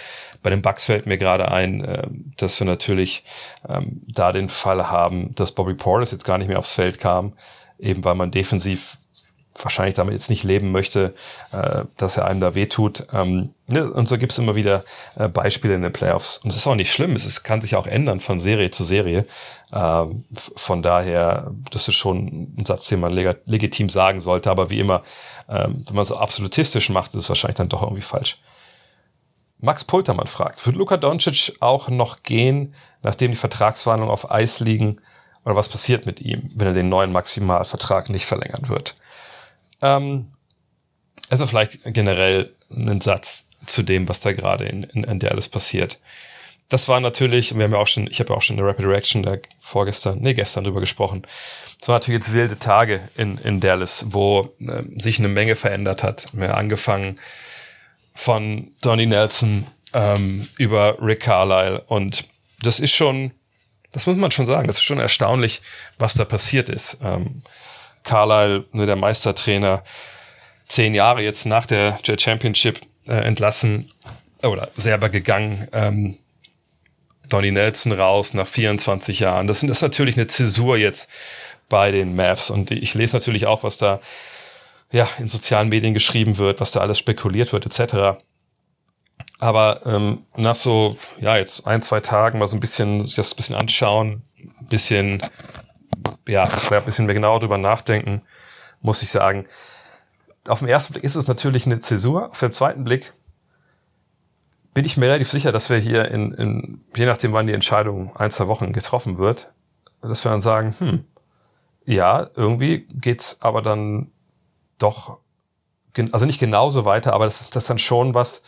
Bei den Bucks fällt mir gerade ein, äh, dass wir natürlich ähm, da den Fall haben, dass Bobby Portis jetzt gar nicht mehr aufs Feld kam, eben weil man defensiv wahrscheinlich damit jetzt nicht leben möchte, äh, dass er einem da wehtut. Ähm, ne? Und so gibt es immer wieder äh, Beispiele in den Playoffs. Und es ist auch nicht schlimm, es ist, kann sich auch ändern von Serie zu Serie. Ähm, von daher, das ist schon ein Satz, den man leg legitim sagen sollte, aber wie immer, ähm, wenn man es absolutistisch macht, ist es wahrscheinlich dann doch irgendwie falsch. Max Pultermann fragt, wird Luka Doncic auch noch gehen, nachdem die Vertragsverhandlungen auf Eis liegen? Oder was passiert mit ihm, wenn er den neuen Maximalvertrag nicht verlängern wird? Ähm, also vielleicht generell einen Satz zu dem, was da gerade in, in, in Dallas passiert. Das war natürlich, wir haben ja auch schon, ich habe ja auch schon in der Rapid Reaction da vorgestern, nee, gestern drüber gesprochen. Es war natürlich jetzt wilde Tage in, in Dallas, wo äh, sich eine Menge verändert hat. Wir haben angefangen von Donnie Nelson ähm, über Rick Carlisle und das ist schon, das muss man schon sagen, das ist schon erstaunlich, was da passiert ist. Ähm, Carlisle, ne, der Meistertrainer, zehn Jahre jetzt nach der Jet Championship äh, entlassen oder selber gegangen. Ähm, Donnie Nelson raus nach 24 Jahren. Das, das ist natürlich eine Zäsur jetzt bei den Mavs. Und ich lese natürlich auch, was da ja, in sozialen Medien geschrieben wird, was da alles spekuliert wird, etc. Aber ähm, nach so, ja, jetzt ein, zwei Tagen mal so ein bisschen, das ein bisschen anschauen, ein bisschen ja, ein bisschen mehr genauer drüber nachdenken, muss ich sagen. Auf den ersten Blick ist es natürlich eine Zäsur. Auf den zweiten Blick bin ich mir relativ sicher, dass wir hier in, in je nachdem, wann die Entscheidung ein, zwei Wochen getroffen wird, dass wir dann sagen, hm, ja, irgendwie geht's aber dann doch, also nicht genauso weiter, aber das, das ist dann schon was,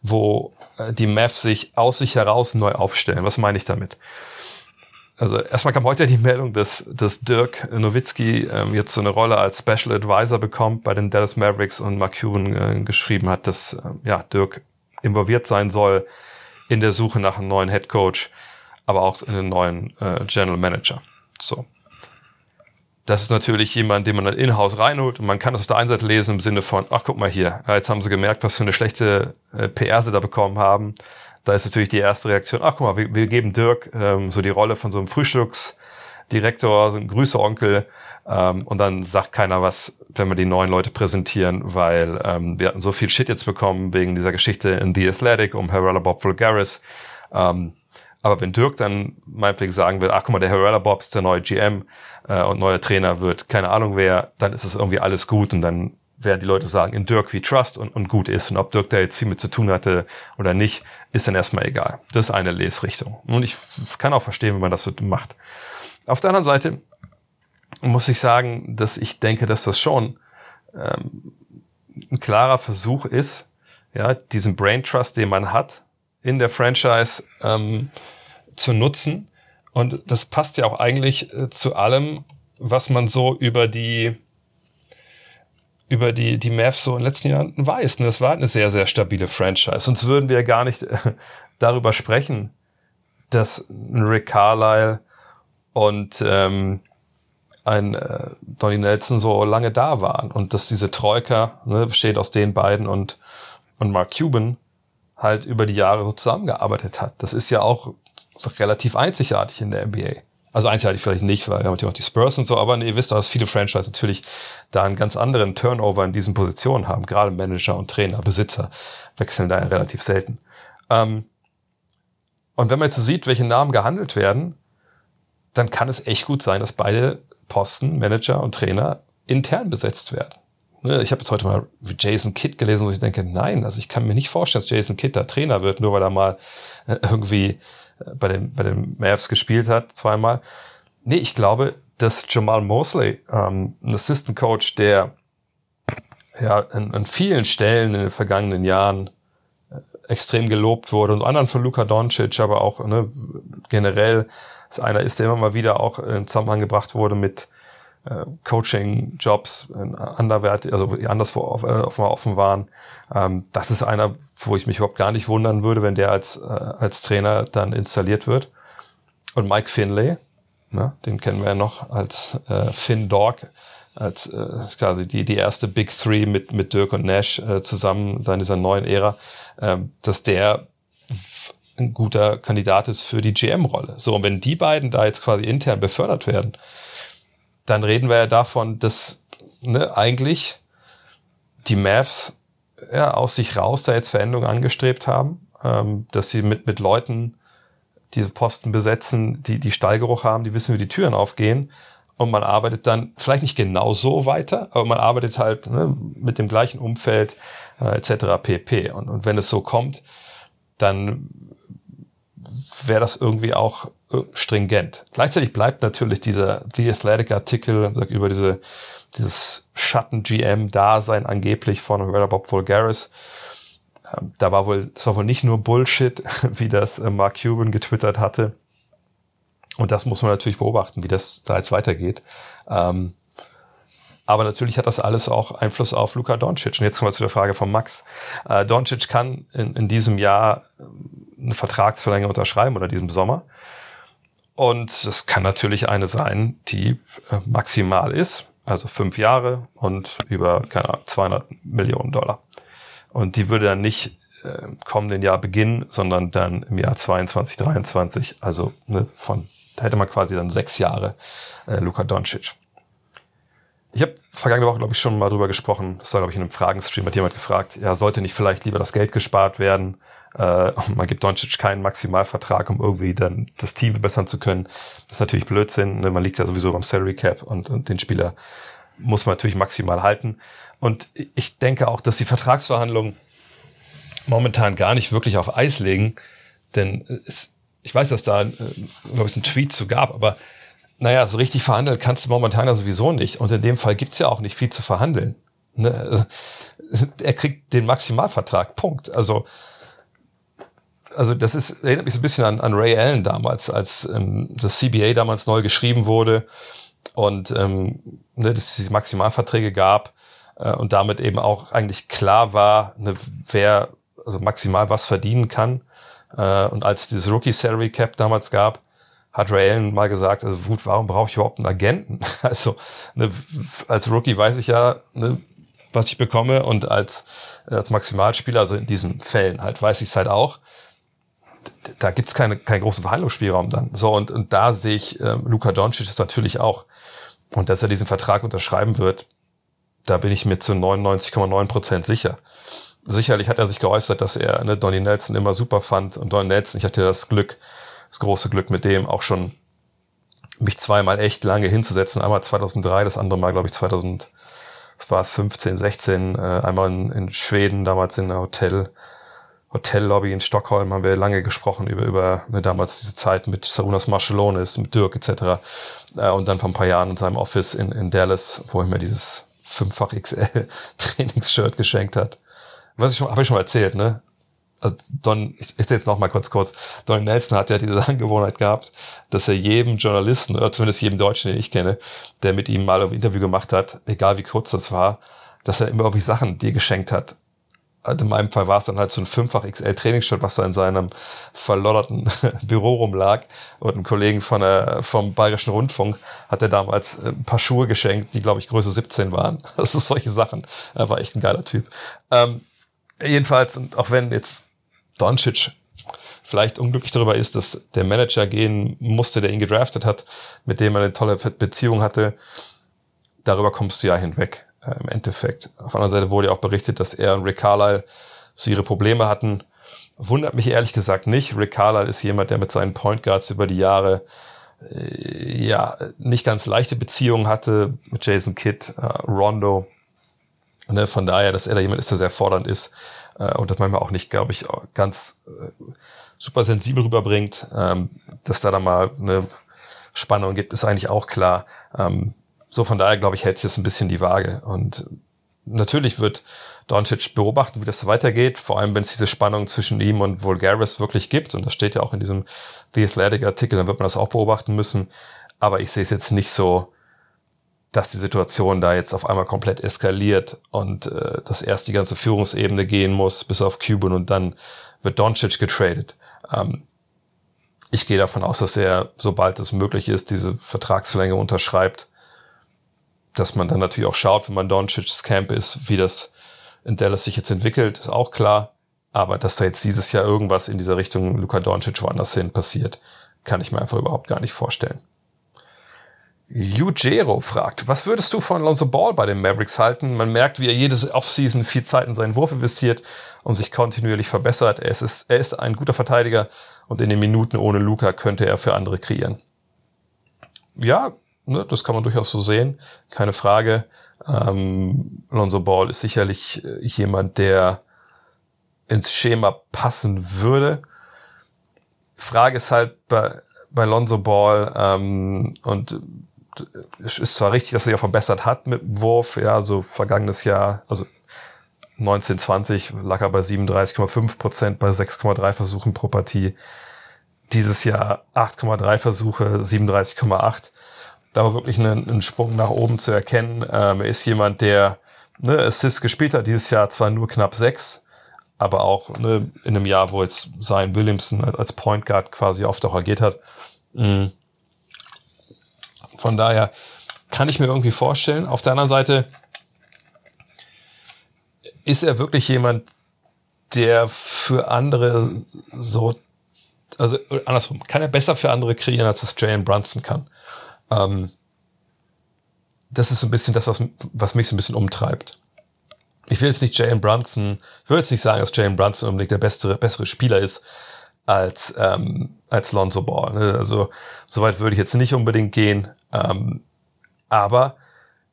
wo äh, die Mavs sich aus sich heraus neu aufstellen. Was meine ich damit? Also erstmal kam heute die Meldung, dass, dass Dirk Nowitzki ähm, jetzt so eine Rolle als Special Advisor bekommt bei den Dallas Mavericks und Mark Cuban äh, geschrieben hat, dass äh, ja, Dirk involviert sein soll in der Suche nach einem neuen Head Coach, aber auch in einen neuen äh, General Manager. So. Das ist natürlich jemand, den man dann in-house reinholt und man kann das auf der einen Seite lesen im Sinne von, ach guck mal hier, jetzt haben sie gemerkt, was für eine schlechte äh, PR sie da bekommen haben da ist natürlich die erste Reaktion, ach guck mal, wir, wir geben Dirk ähm, so die Rolle von so einem Frühstücksdirektor, so ein Grüße-Onkel, ähm, und dann sagt keiner was, wenn wir die neuen Leute präsentieren, weil ähm, wir hatten so viel Shit jetzt bekommen wegen dieser Geschichte in The Athletic um Harala Bob Vulgaris. Ähm, aber wenn Dirk dann meinetwegen sagen will, ach guck mal, der Harala Bob ist der neue GM äh, und neuer Trainer wird, keine Ahnung wer, dann ist es irgendwie alles gut und dann werden die Leute sagen, in Dirk wie Trust und, und gut ist. Und ob Dirk da jetzt viel mit zu tun hatte oder nicht, ist dann erstmal egal. Das ist eine Lesrichtung. Und ich kann auch verstehen, wenn man das so macht. Auf der anderen Seite muss ich sagen, dass ich denke, dass das schon ähm, ein klarer Versuch ist, ja, diesen Brain Trust, den man hat, in der Franchise ähm, zu nutzen. Und das passt ja auch eigentlich äh, zu allem, was man so über die über die, die Mavs so in den letzten Jahren weiß. Das war eine sehr, sehr stabile Franchise. Sonst würden wir gar nicht darüber sprechen, dass Rick Carlisle und ähm, ein äh, Donny Nelson so lange da waren und dass diese Troika ne, besteht aus den beiden und, und Mark Cuban halt über die Jahre so zusammengearbeitet hat. Das ist ja auch relativ einzigartig in der NBA. Also einzigartig vielleicht nicht, weil wir haben natürlich auch die Spurs und so, aber ihr wisst doch, dass viele Franchise natürlich da einen ganz anderen Turnover in diesen Positionen haben. Gerade Manager und Trainer, Besitzer wechseln da ja relativ selten. Ähm, und wenn man jetzt so sieht, welche Namen gehandelt werden, dann kann es echt gut sein, dass beide Posten, Manager und Trainer intern besetzt werden. ne, ich habe jetzt heute mal Jason Kidd gelesen, wo ich denke, nein, also ich kann mir nicht vorstellen, dass Jason Kidd da Trainer wird, nur weil er mal äh, irgendwie bei den, bei den Mavs gespielt hat, zweimal. Nee, ich glaube, dass Jamal Mosley, ähm, ein Assistant Coach, der ja an, an vielen Stellen in den vergangenen Jahren äh, extrem gelobt wurde und anderen von Luka Doncic, aber auch ne, generell ist einer ist, der immer mal wieder auch in Zusammenhang gebracht wurde mit äh, Coaching-Jobs, anderweitig, also anderswo off, äh, offen waren. Ähm, das ist einer, wo ich mich überhaupt gar nicht wundern würde, wenn der als, äh, als Trainer dann installiert wird. Und Mike Finlay, ne, den kennen wir ja noch als äh, Finn Dog, als äh, quasi die, die erste Big Three mit, mit Dirk und Nash äh, zusammen da in dieser neuen Ära, äh, dass der ein guter Kandidat ist für die GM-Rolle. So, und wenn die beiden da jetzt quasi intern befördert werden, dann reden wir ja davon, dass ne, eigentlich die Mavs ja, aus sich raus da jetzt Veränderungen angestrebt haben, ähm, dass sie mit, mit Leuten diese Posten besetzen, die die Steigeruch haben, die wissen, wie die Türen aufgehen. Und man arbeitet dann vielleicht nicht genau so weiter, aber man arbeitet halt ne, mit dem gleichen Umfeld äh, etc. pp. Und, und wenn es so kommt, dann wäre das irgendwie auch stringent. Gleichzeitig bleibt natürlich dieser The Athletic Artikel über diese, dieses Schatten-GM-Dasein angeblich von Bob Vulgaris. Ähm, da war wohl, das war wohl nicht nur Bullshit, wie das äh, Mark Cuban getwittert hatte. Und das muss man natürlich beobachten, wie das da jetzt weitergeht. Ähm, aber natürlich hat das alles auch Einfluss auf Luka Doncic. Und jetzt kommen wir zu der Frage von Max. Äh, Doncic kann in, in diesem Jahr eine Vertragsverlängerung unterschreiben oder diesem Sommer. Und das kann natürlich eine sein, die äh, maximal ist, also fünf Jahre und über, keine Ahnung, 200 Millionen Dollar. Und die würde dann nicht äh, kommenden Jahr beginnen, sondern dann im Jahr 22, 23, also ne, von, da hätte man quasi dann sechs Jahre äh, Luka Doncic. Ich habe vergangene Woche, glaube ich, schon mal drüber gesprochen. Das war, glaube ich, in einem Fragenstream, hat jemand gefragt, ja, sollte nicht vielleicht lieber das Geld gespart werden? Äh, man gibt Doncic keinen Maximalvertrag, um irgendwie dann das Team verbessern zu können. Das ist natürlich Blödsinn. Ne? Man liegt ja sowieso beim Salary Cap und, und den Spieler muss man natürlich maximal halten. Und ich denke auch, dass die Vertragsverhandlungen momentan gar nicht wirklich auf Eis legen, denn es, ich weiß, dass da, äh, glaube ich, einen Tweet zu gab, aber naja, so richtig verhandeln kannst du momentan ja sowieso nicht. Und in dem Fall gibt's ja auch nicht viel zu verhandeln. Ne? Er kriegt den Maximalvertrag, Punkt. Also, also das ist, erinnert mich so ein bisschen an, an Ray Allen damals, als ähm, das CBA damals neu geschrieben wurde und ähm, ne, dass es diese Maximalverträge gab äh, und damit eben auch eigentlich klar war, ne, wer also maximal was verdienen kann. Äh, und als dieses Rookie Salary Cap damals gab, hat Ray Allen mal gesagt, also gut, warum brauche ich überhaupt einen Agenten? Also ne, als Rookie weiß ich ja, ne, was ich bekomme und als, äh, als Maximalspieler, also in diesen Fällen halt, weiß ich es halt auch. Da gibt's keine, keinen großen Verhandlungsspielraum dann. So, und, und da sehe ich äh, Luka Doncic ist natürlich auch. Und dass er diesen Vertrag unterschreiben wird, da bin ich mir zu 99,9 Prozent sicher. Sicherlich hat er sich geäußert, dass er ne, Donny Nelson immer super fand. Und Donny Nelson, ich hatte das Glück, das große Glück mit dem auch schon mich zweimal echt lange hinzusetzen. Einmal 2003, das andere Mal, glaube ich, 2000, was war es, 15, 16, äh, einmal in, in Schweden, damals in einer Hotel, Hotellobby in Stockholm haben wir lange gesprochen über, über ne, damals diese Zeit mit Sarunas Marcelonis, mit Dirk etc. Äh, und dann vor ein paar Jahren in seinem Office in, in Dallas, wo er mir dieses fünffach XL Trainingsshirt geschenkt hat. Was ich schon, habe ich schon mal erzählt, ne? also Don, ich erzähle jetzt noch mal kurz kurz, Don Nelson hat ja diese Angewohnheit gehabt, dass er jedem Journalisten, oder zumindest jedem Deutschen, den ich kenne, der mit ihm mal ein Interview gemacht hat, egal wie kurz das war, dass er immer irgendwie Sachen dir geschenkt hat. Also in meinem Fall war es dann halt so ein fünffach XL Trainingsshirt, was da in seinem verlodderten Büro rumlag. Und ein Kollegen von der, vom Bayerischen Rundfunk hat er damals ein paar Schuhe geschenkt, die, glaube ich, Größe 17 waren. Ist solche Sachen. Er war echt ein geiler Typ. Ähm, jedenfalls, und auch wenn jetzt Doncic vielleicht unglücklich darüber ist, dass der Manager gehen musste, der ihn gedraftet hat, mit dem er eine tolle Beziehung hatte. Darüber kommst du ja hinweg äh, im Endeffekt. Auf der anderen Seite wurde ja auch berichtet, dass er und Rick Carlisle so ihre Probleme hatten. Wundert mich ehrlich gesagt nicht. Rick Carlisle ist jemand, der mit seinen Point Guards über die Jahre äh, ja nicht ganz leichte Beziehungen hatte mit Jason Kidd, äh, Rondo, Ne, von daher, dass er da jemand ist, der sehr fordernd ist äh, und das manchmal auch nicht, glaube ich, ganz äh, super sensibel rüberbringt, ähm, dass da dann mal eine Spannung gibt, ist eigentlich auch klar. Ähm, so von daher, glaube ich, hält sich jetzt ein bisschen die Waage. Und natürlich wird Doncic beobachten, wie das weitergeht, vor allem wenn es diese Spannung zwischen ihm und Vulgaris wirklich gibt. Und das steht ja auch in diesem The Athletic-Artikel, dann wird man das auch beobachten müssen. Aber ich sehe es jetzt nicht so, dass die Situation da jetzt auf einmal komplett eskaliert und äh, dass erst die ganze Führungsebene gehen muss, bis auf Cuban und dann wird Doncic getradet. Ähm, ich gehe davon aus, dass er, sobald es möglich ist, diese Vertragslänge unterschreibt, dass man dann natürlich auch schaut, wenn man Doncic's Camp ist, wie das in Dallas sich jetzt entwickelt, ist auch klar. Aber dass da jetzt dieses Jahr irgendwas in dieser Richtung Luka Doncic woanders hin passiert, kann ich mir einfach überhaupt gar nicht vorstellen. Ujero fragt, was würdest du von Lonzo Ball bei den Mavericks halten? Man merkt, wie er jedes Offseason viel Zeit in seinen Wurf investiert und sich kontinuierlich verbessert. Er ist, er ist ein guter Verteidiger und in den Minuten ohne Luca könnte er für andere kreieren. Ja, ne, das kann man durchaus so sehen, keine Frage. Ähm, Lonzo Ball ist sicherlich äh, jemand, der ins Schema passen würde. Frage ist halt bei, bei Lonzo Ball ähm, und es ist zwar richtig, dass er sich auch verbessert hat mit dem Wurf, ja, so vergangenes Jahr, also 1920 lag er bei 37,5 Prozent bei 6,3 Versuchen pro Partie. Dieses Jahr 8,3 Versuche, 37,8. Da war wirklich ein, ein Sprung nach oben zu erkennen. Ähm, er ist jemand, der ne, Assist gespielt hat, dieses Jahr zwar nur knapp sechs, aber auch ne, in einem Jahr, wo jetzt Zion Williamson als Point Guard quasi oft auch agiert hat. Mhm von daher kann ich mir irgendwie vorstellen. Auf der anderen Seite ist er wirklich jemand, der für andere so, also andersrum, kann er besser für andere kreieren, als es Jalen Brunson kann. Ähm, das ist so ein bisschen das, was, was mich so ein bisschen umtreibt. Ich will jetzt nicht Jalen Brunson, ich will jetzt nicht sagen, dass Jalen Brunson unbedingt der bessere, bessere Spieler ist als, ähm, als Lonzo Ball. Ne? Also soweit würde ich jetzt nicht unbedingt gehen. Ähm, aber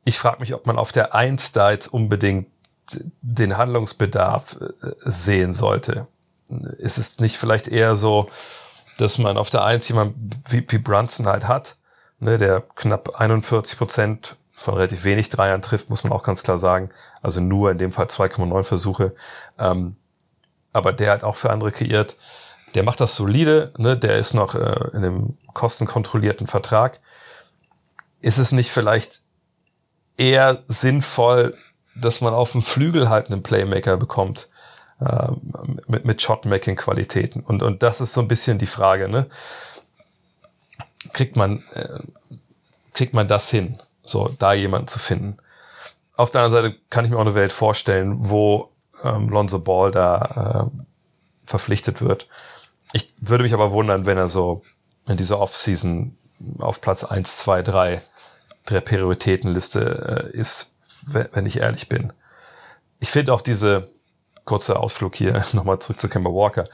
ich frage mich, ob man auf der Eins da jetzt unbedingt den Handlungsbedarf äh, sehen sollte. Ist es nicht vielleicht eher so, dass man auf der Eins jemand wie, wie Brunson halt hat, ne, der knapp 41 Prozent von relativ wenig Dreiern trifft, muss man auch ganz klar sagen. Also nur in dem Fall 2,9 Versuche. Ähm, aber der halt auch für andere kreiert. Der macht das solide, ne? der ist noch äh, in einem kostenkontrollierten Vertrag ist es nicht vielleicht eher sinnvoll, dass man auf dem Flügel halt einen Playmaker bekommt äh, mit, mit Shotmaking-Qualitäten? Und, und das ist so ein bisschen die Frage, ne? Kriegt man, äh, kriegt man das hin, so da jemanden zu finden? Auf der anderen Seite kann ich mir auch eine Welt vorstellen, wo ähm, Lonzo Ball da äh, verpflichtet wird. Ich würde mich aber wundern, wenn er so in dieser Offseason auf Platz eins, zwei, drei der Prioritätenliste äh, ist, wenn ich ehrlich bin. Ich finde auch diese kurze Ausflug hier nochmal zurück zu Kemba Walker.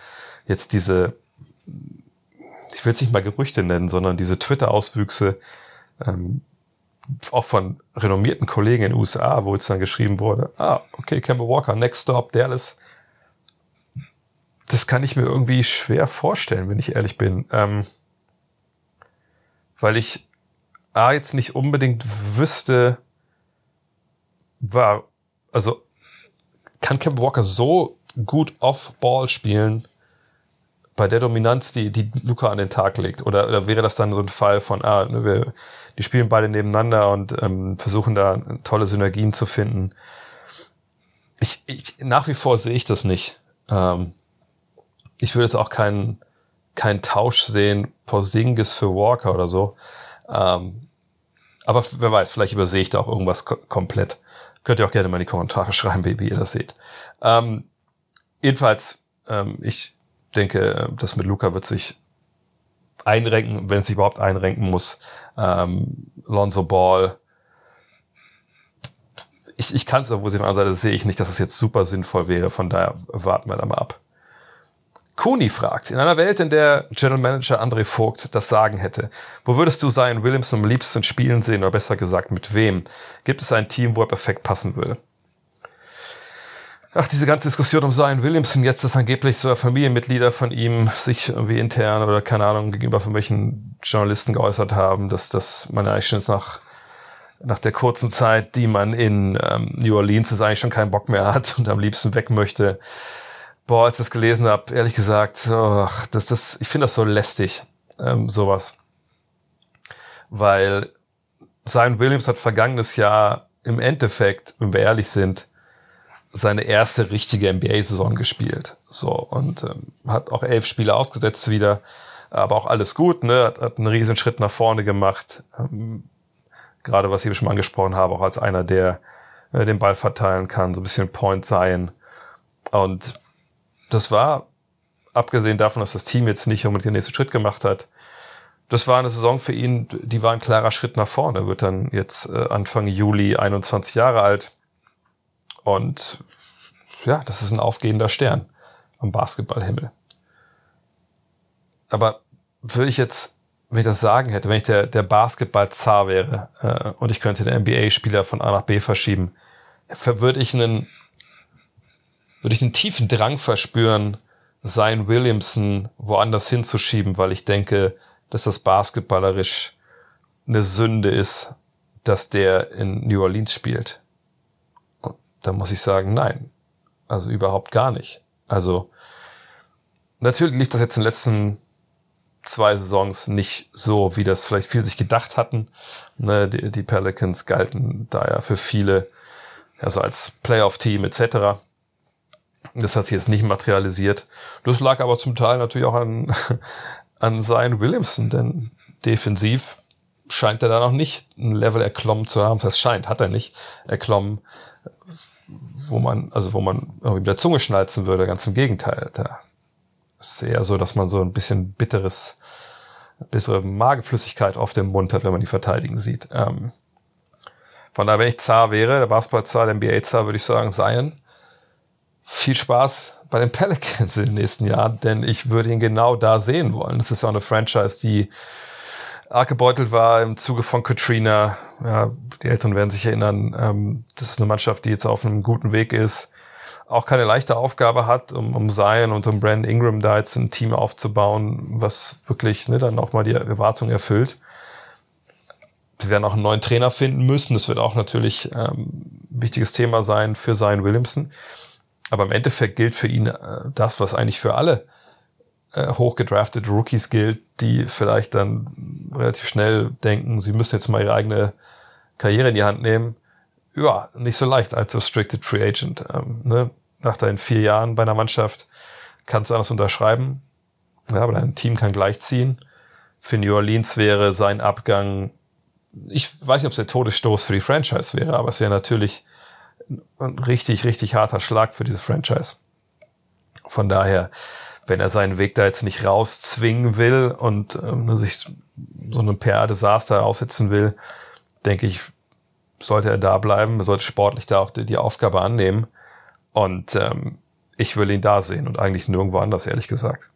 Jetzt diese, will es nicht mal Gerüchte nennen, sondern diese Twitter-Auswüchse, ähm, auch von renommierten Kollegen in den USA, wo jetzt dann geschrieben wurde, ah, okay, Kemba Walker, next stop, Dallas. Das kann ich mir irgendwie schwer vorstellen, wenn ich ehrlich bin. Ähm, weil ich A jetzt nicht unbedingt wüsste, war, also kann Kemba Walker so gut Off-Ball spielen bei der Dominanz, die, die Luca an den Tag legt? Oder, oder wäre das dann so ein Fall von, ah, ne, wir, die spielen beide nebeneinander und ähm, versuchen da tolle Synergien zu finden? Ich, ich, nach wie vor sehe ich das nicht. Ähm, ich würde jetzt auch keinen keinen Tausch sehen, Porzingis für Walker oder so. Ähm, aber wer weiß, vielleicht übersehe ich da auch irgendwas komplett. Könnt ihr auch gerne mal in die Kommentare schreiben, wie, wie ihr das seht. Ähm, jedenfalls, ähm, ich denke, das mit Luca wird sich einrenken, wenn es sich überhaupt einrenken muss. Ähm, Lonzo Ball. Ich, ich kann es, obwohl sie von der anderen Seite sehe ich nicht, dass es das jetzt super sinnvoll wäre. Von daher warten wir da mal ab. Kuni fragt, in einer Welt, in der General Manager André Vogt das Sagen hätte, wo würdest du Zion Williamson am liebsten spielen sehen oder besser gesagt mit wem? Gibt es ein Team, wo er perfekt passen würde? Ach, diese ganze Diskussion um Zion Williamson jetzt, dass angeblich so Familienmitglieder von ihm sich irgendwie intern oder keine Ahnung gegenüber von welchen Journalisten geäußert haben, dass, dass man eigentlich schon jetzt nach, nach der kurzen Zeit, die man in ähm, New Orleans ist, eigentlich schon keinen Bock mehr hat und am liebsten weg möchte. Boah, als ich das gelesen habe, ehrlich gesagt, oh, das, das, ich finde das so lästig, ähm, sowas. Weil Zion Williams hat vergangenes Jahr im Endeffekt, wenn wir ehrlich sind, seine erste richtige NBA-Saison gespielt. So, und ähm, hat auch elf Spiele ausgesetzt wieder, aber auch alles gut, ne? Hat, hat einen riesen Schritt nach vorne gemacht. Ähm, Gerade was ich schon mal angesprochen habe, auch als einer, der äh, den Ball verteilen kann, so ein bisschen Point sein. Und das war, abgesehen davon, dass das Team jetzt nicht unbedingt den nächsten Schritt gemacht hat, das war eine Saison für ihn, die war ein klarer Schritt nach vorne. Wird dann jetzt äh, Anfang Juli 21 Jahre alt und ja, das ist ein aufgehender Stern am Basketballhimmel. Aber würde ich jetzt, wenn ich das sagen hätte, wenn ich der, der Basketball-Zar wäre äh, und ich könnte den NBA-Spieler von A nach B verschieben, würde ich einen, würde ich einen tiefen Drang verspüren, sein Williamson woanders hinzuschieben, weil ich denke, dass das basketballerisch eine Sünde ist, dass der in New Orleans spielt. Da muss ich sagen, nein. Also überhaupt gar nicht. Also natürlich lief das jetzt in den letzten zwei Saisons nicht so, wie das vielleicht viele sich gedacht hatten. Ne, die, die Pelicans galten da ja für viele also als Playoff-Team etc. Das hat sich jetzt nicht materialisiert. Das lag aber zum Teil natürlich auch an, an Zion Williamson, denn defensiv scheint er da noch nicht ein Level erklommen zu haben. Das scheint, hat er nicht erklommen wo man, also wo man irgendwie mit der Zunge schnalzen würde, ganz im Gegenteil. Da ist eher so, dass man so ein bisschen bitteres, bessere Mageflüssigkeit auf dem Mund hat, wenn man die verteidigen sieht. Ähm, von daher, wenn ich Zar wäre, der Basketball-Zar, der NBA-Zar, würde ich sagen, Zion, viel Spaß bei den Pelicans in den nächsten Jahren, denn ich würde ihn genau da sehen wollen. Das ist ja auch eine Franchise, die arg gebeutelt war im Zuge von Katrina. Ja, die Eltern werden sich erinnern. Ähm, das ist eine Mannschaft, die jetzt auf einem guten Weg ist. Auch keine leichte Aufgabe hat, um, um Zion und um Brandon Ingram da jetzt ein Team aufzubauen, was wirklich ne, dann auch mal die Erwartung erfüllt. Wir werden auch einen neuen Trainer finden müssen. Das wird auch natürlich ähm, ein wichtiges Thema sein für Zion Williamson. Aber im Endeffekt gilt für ihn äh, das, was eigentlich für alle äh, hochgedraftete Rookies gilt, die vielleicht dann relativ schnell denken, sie müssen jetzt mal ihre eigene Karriere in die Hand nehmen. Ja, nicht so leicht als Restricted Free Agent. Ähm, ne? Nach deinen vier Jahren bei einer Mannschaft kannst du alles unterschreiben. Ja, aber dein Team kann gleichziehen. Für New Orleans wäre sein Abgang, ich weiß nicht, ob es der Todesstoß für die Franchise wäre, aber es wäre natürlich ein richtig, richtig harter Schlag für diese Franchise. Von daher, wenn er seinen Weg da jetzt nicht rauszwingen will und ähm, sich so einem PR-Desaster aussetzen will, denke ich, sollte er da bleiben, sollte sportlich da auch die, die Aufgabe annehmen. Und ähm, ich will ihn da sehen und eigentlich nirgendwo anders, ehrlich gesagt.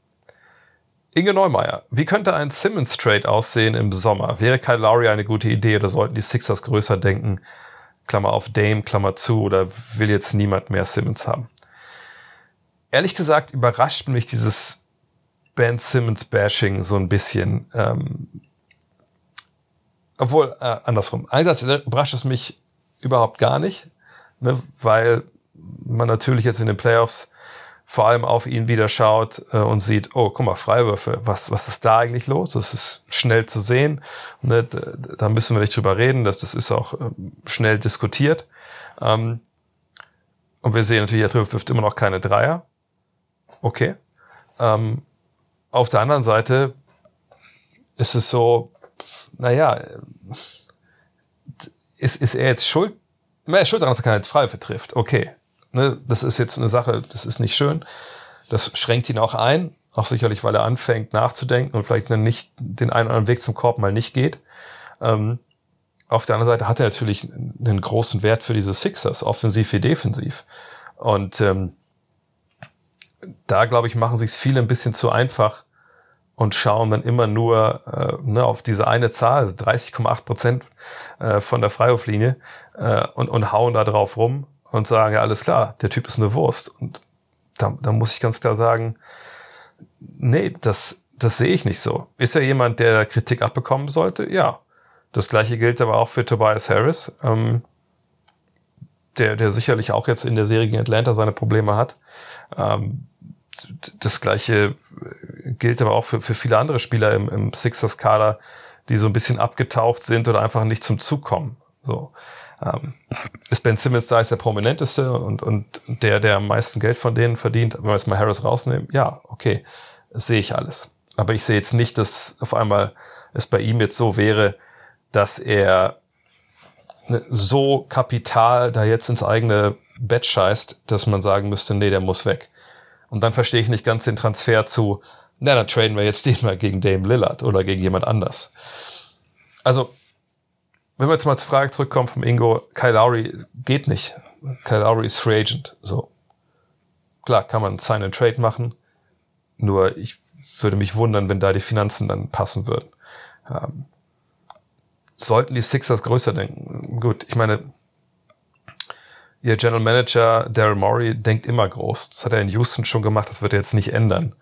Inge Neumeier, wie könnte ein Simmons-Trade aussehen im Sommer? Wäre Kyle Lowry eine gute Idee oder sollten die Sixers größer denken? Klammer auf Dame, Klammer zu, oder will jetzt niemand mehr Simmons haben? Ehrlich gesagt überrascht mich dieses Ben Simmons Bashing so ein bisschen. Ähm, obwohl, äh, andersrum. Einerseits überrascht es mich überhaupt gar nicht, ne, weil man natürlich jetzt in den Playoffs vor allem auf ihn wieder schaut äh, und sieht, oh, guck mal, Freiwürfe, was, was ist da eigentlich los? Das ist schnell zu sehen. Ne, da müssen wir nicht drüber reden, dass das ist auch ähm, schnell diskutiert. Ähm, und wir sehen natürlich, er trifft immer noch keine Dreier okay. Ähm, auf der anderen Seite ist es so, naja, ist, ist er jetzt schuld? Er ist schuld daran, dass er keine Freiwürfe trifft. Okay. Ne, das ist jetzt eine Sache, das ist nicht schön. Das schränkt ihn auch ein. Auch sicherlich, weil er anfängt nachzudenken und vielleicht dann nicht den einen oder anderen Weg zum Korb mal nicht geht. Ähm, auf der anderen Seite hat er natürlich einen großen Wert für diese Sixers, offensiv wie defensiv. Und ähm, da, glaube ich, machen sich viele ein bisschen zu einfach und schauen dann immer nur äh, ne, auf diese eine Zahl, also 30,8 Prozent äh, von der Freiwurflinie äh, und, und hauen da drauf rum. und sagen, ja, alles klar, der Typ ist eine Wurst. Und da, da muss ich ganz klar sagen, nee, das, das sehe ich nicht so. Ist er jemand, der Kritik abbekommen sollte? Ja. Das gleiche gilt aber auch für Tobias Harris, ähm, der, der sicherlich auch jetzt in der Serie gegen Atlanta seine Probleme hat. Ähm, das gleiche gilt aber auch für, für viele andere Spieler im, im Sixers-Kader, die so ein bisschen abgetaucht sind oder einfach nicht zum Zug kommen. So. Ähm, ist Ben Simmons da ist der prominenteste und, und der, der am meisten Geld von denen verdient, wenn wir jetzt mal Harris rausnehmen, ja, okay, sehe ich alles. Aber ich sehe jetzt nicht, dass auf einmal es bei ihm jetzt so wäre, dass er ne, so Kapital da jetzt ins eigene Bett scheißt, dass man sagen müsste, nee, der muss weg. Und dann verstehe ich nicht ganz den Transfer zu, na, dann traden wir jetzt den mal gegen Dame Lillard oder gegen jemand anders. Also, wenn wir jetzt mal zur Frage zurückkommen vom Ingo, Kyle Lowry geht nicht. Kyle Lowry ist Free Agent. So. Klar, kann man Sign and Trade machen. Nur ich würde mich wundern, wenn da die Finanzen dann passen würden. Ähm, sollten die Sixers größer denken? Gut, ich meine, ihr General Manager Daryl Morey denkt immer groß. Das hat er in Houston schon gemacht, das wird er jetzt nicht ändern.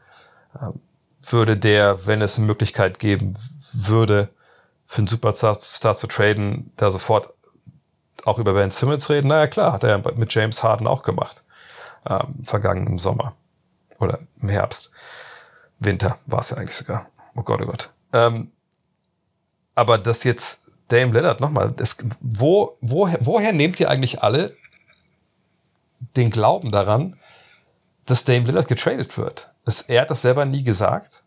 Ähm, würde der, wenn es eine Möglichkeit geben würde, für einen Superstar Star zu traden, da sofort auch über Ben Simmons reden? Naja, klar, hat er mit James Harden auch gemacht. Ähm, vergangenen Sommer. Oder im Herbst. Winter war es ja eigentlich sogar. Oh Gott, oh Gott. Ähm, aber das jetzt Dame Lillard nochmal, wo, woher, woher nehmt ihr eigentlich alle den Glauben daran, dass Dame Lillard getradet wird? Er hat das selber nie gesagt.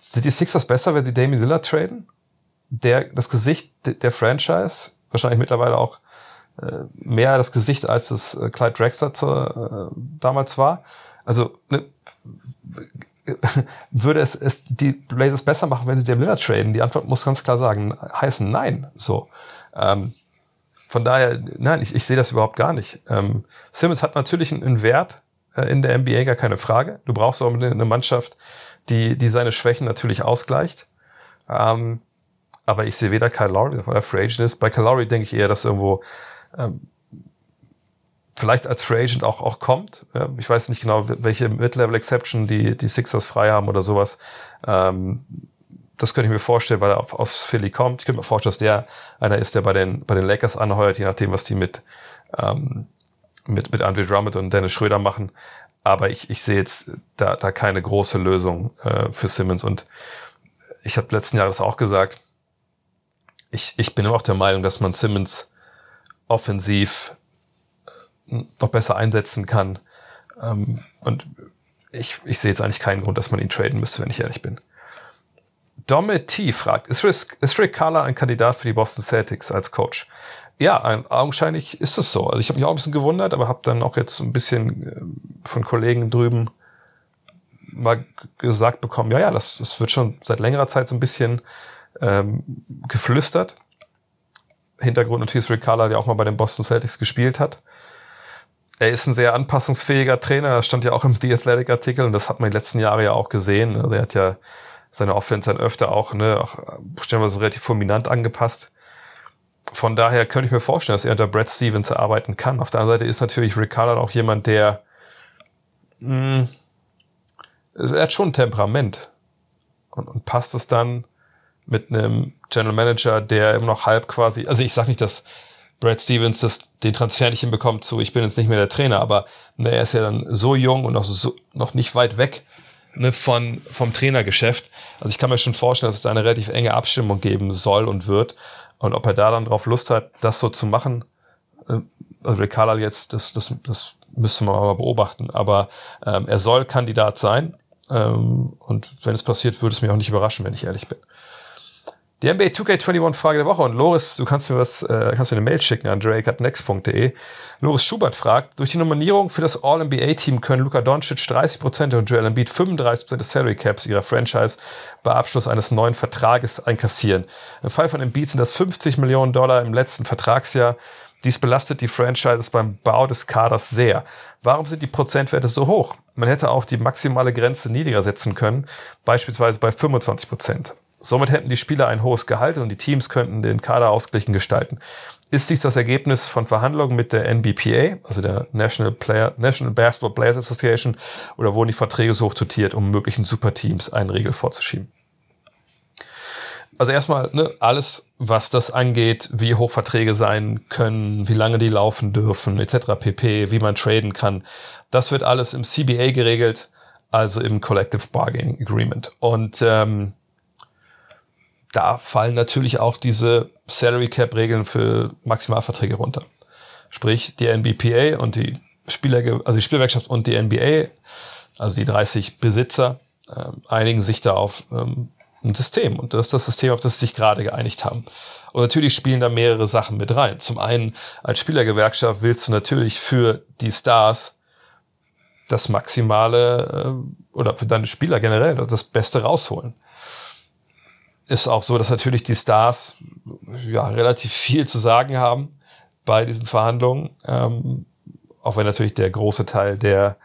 Sind die Sixers besser, wenn sie Damian Lillard traden? Der, das Gesicht der Franchise, wahrscheinlich mittlerweile auch äh, mehr das Gesicht, als es äh, Clyde Drexler zu, äh, damals war. Also ne, würde es, es die Blazers besser machen, wenn sie Dame Lillard traden? Die Antwort muss ganz klar sagen, heißen nein. So. Ähm, von daher, nein, ich, ich sehe das überhaupt gar nicht. Ähm, Simmons hat natürlich einen, Wert äh, in der NBA, gar keine Frage. Du brauchst auch eine Mannschaft, die, die seine Schwächen natürlich ausgleicht. Ähm, aber ich sehe weder Kyle Lowry, weil er Free Agent ist. Bei Kyle denke ich eher, dass irgendwo ähm, vielleicht als Free Agent auch, auch kommt. Ja, ich weiß nicht genau, welche Mid-Level-Exception die, die Sixers frei haben oder sowas. Ähm, das könnte ich mir vorstellen, weil er aus Philly kommt. Ich könnte mir vorstellen, dass der einer ist, der bei den, bei den Lakers anheuert, je nachdem, was die mit, ähm, mit, mit Andre Drummond und Dennis Schröder machen. Aber ich, ich sehe jetzt da, da keine große Lösung äh, für Simmons. Und ich habe letzten Jahr das auch gesagt. Ich, ich bin immer auch der Meinung, dass man Simmons offensiv noch besser einsetzen kann. Ähm, und ich, ich sehe jetzt eigentlich keinen Grund, dass man ihn traden müsste, wenn ich ehrlich bin. Domit T fragt, ist Rick, ist Rick Carla ein Kandidat für die Boston Celtics als Coach? Ja, augenscheinlich ist es so. Also ich habe mich auch ein bisschen gewundert, aber habe dann auch jetzt ein bisschen äh, von Kollegen drüben mal gesagt bekommen, ja, ja, das, das wird schon seit längerer Zeit so ein bisschen ähm, geflüstert. Hintergrund natürlich ist Rick Carla, der auch mal bei den Boston Celtics gespielt hat er ist ein sehr anpassungsfähiger Trainer. Das stand ja auch im The Athletic Artikel und das hat man die letzten Jahre ja auch gesehen. Also er hat ja seine Offense dann öfter auch, ne, auch stellenweise relativ fulminant angepasst. Von daher könnte ich mir vorstellen, dass er unter Brad Stevens arbeiten kann. Auf der anderen Seite ist natürlich Rick Carlin auch jemand, der mh, hm, er hat schon Temperament und, und passt es dann mit einem General Manager, der immer noch halb quasi, also ich sag nicht, dass Brad Stevens das, den Transfer nicht hinbekommt zu, ich bin jetzt nicht mehr der Trainer, aber ne, er ist ja dann so jung und noch, so, noch nicht weit weg ne, von, vom Trainergeschäft. Also ich kann mir schon vorstellen, dass es da eine relativ enge Abstimmung geben soll und wird. Und ob er da dann drauf Lust hat, das so zu machen, äh, also Rick jetzt, das, das, das müssen wir mal beobachten. Aber ähm, er soll Kandidat sein. Ähm, und wenn es passiert, würde es mich auch nicht überraschen, wenn ich ehrlich bin. Die NBA 2K21 Frage der Woche und Loris, du kannst mir was, äh, kannst mir eine Mail schicken an drake.next.de. Loris Schubert fragt, durch die Nominierung für das All-NBA-Team können Luka Doncic 30% und Joel Embiid 35% des Salary Caps ihrer Franchise bei Abschluss eines neuen Vertrages einkassieren. Im Fall von Embiid sind das 50 Millionen Dollar im letzten Vertragsjahr. Dies belastet die Franchises beim Bau des Kaders sehr. Warum sind die Prozentwerte so hoch? Man hätte auch die maximale Grenze niedriger setzen können, beispielsweise bei 25 Prozent. Somit hätten die Spieler ein hohes Gehalt und die Teams könnten den Kader ausgeglichen gestalten. Ist dies das Ergebnis von Verhandlungen mit der NBPA, also der National, Player, National Basketball Players Association, oder wurden die Verträge so hoch dotiert, um möglichen Superteams einen Regel vorzuschieben? Also erstmal ne, alles, was das angeht, wie hoch Verträge sein können, wie lange die laufen dürfen, etc. pp, wie man traden kann, das wird alles im CBA geregelt, also im Collective Bargaining Agreement. Und ähm, da fallen natürlich auch diese Salary Cap Regeln für Maximalverträge runter. Sprich, die NBPA und die Spieler, also die Spielwerkschaft und die NBA, also die 30 Besitzer, äh, einigen sich da auf ähm, ein System. Und das ist das System, auf das sie sich gerade geeinigt haben. Und natürlich spielen da mehrere Sachen mit rein. Zum einen, als Spielergewerkschaft willst du natürlich für die Stars das Maximale äh, oder für deine Spieler generell das Beste rausholen ist auch so, dass natürlich die Stars ja relativ viel zu sagen haben bei diesen Verhandlungen. Ähm, auch wenn natürlich der große Teil der,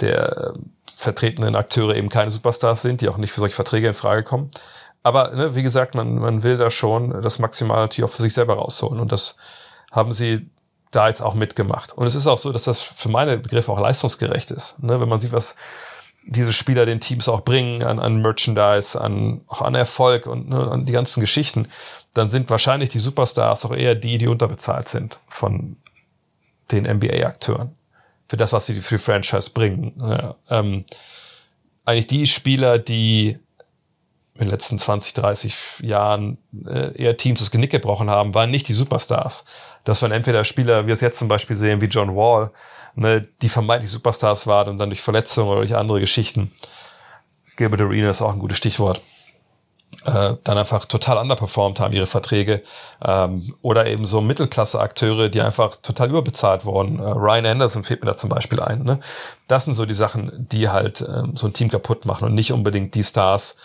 der vertretenen Akteure eben keine Superstars sind, die auch nicht für solche Verträge in Frage kommen. Aber ne, wie gesagt, man, man will da schon das Maximal natürlich auch für sich selber rausholen. Und das haben sie da jetzt auch mitgemacht. Und es ist auch so, dass das für meine Begriffe auch leistungsgerecht ist. Ne, wenn man sieht, was diese Spieler den Teams auch bringen an, an Merchandise, an, auch an Erfolg und ne, an die ganzen Geschichten, dann sind wahrscheinlich die Superstars auch eher die, die unterbezahlt sind von den NBA-Akteuren. Für das, was sie für die Franchise bringen. Ja, ähm, eigentlich die Spieler, die in den letzten 20, 30 Jahren äh, eher Teams das Genick gebrochen haben, waren nicht die Superstars. Das waren entweder Spieler, wie wir es jetzt zum Beispiel sehen, wie John Wall, ne, die vermeintlich Superstars waren und dann durch Verletzungen oder durch andere Geschichten. Gilbert Arena ist auch ein gutes Stichwort. Äh, dann einfach total underperformed haben ihre Verträge ähm, oder eben so Mittelklasse-Akteure, die einfach total überbezahlt wurden. Äh, Ryan Anderson fehlt mir da zum Beispiel ein. Ne? Das sind so die Sachen, die halt ähm, so ein Team kaputt machen und nicht unbedingt die Stars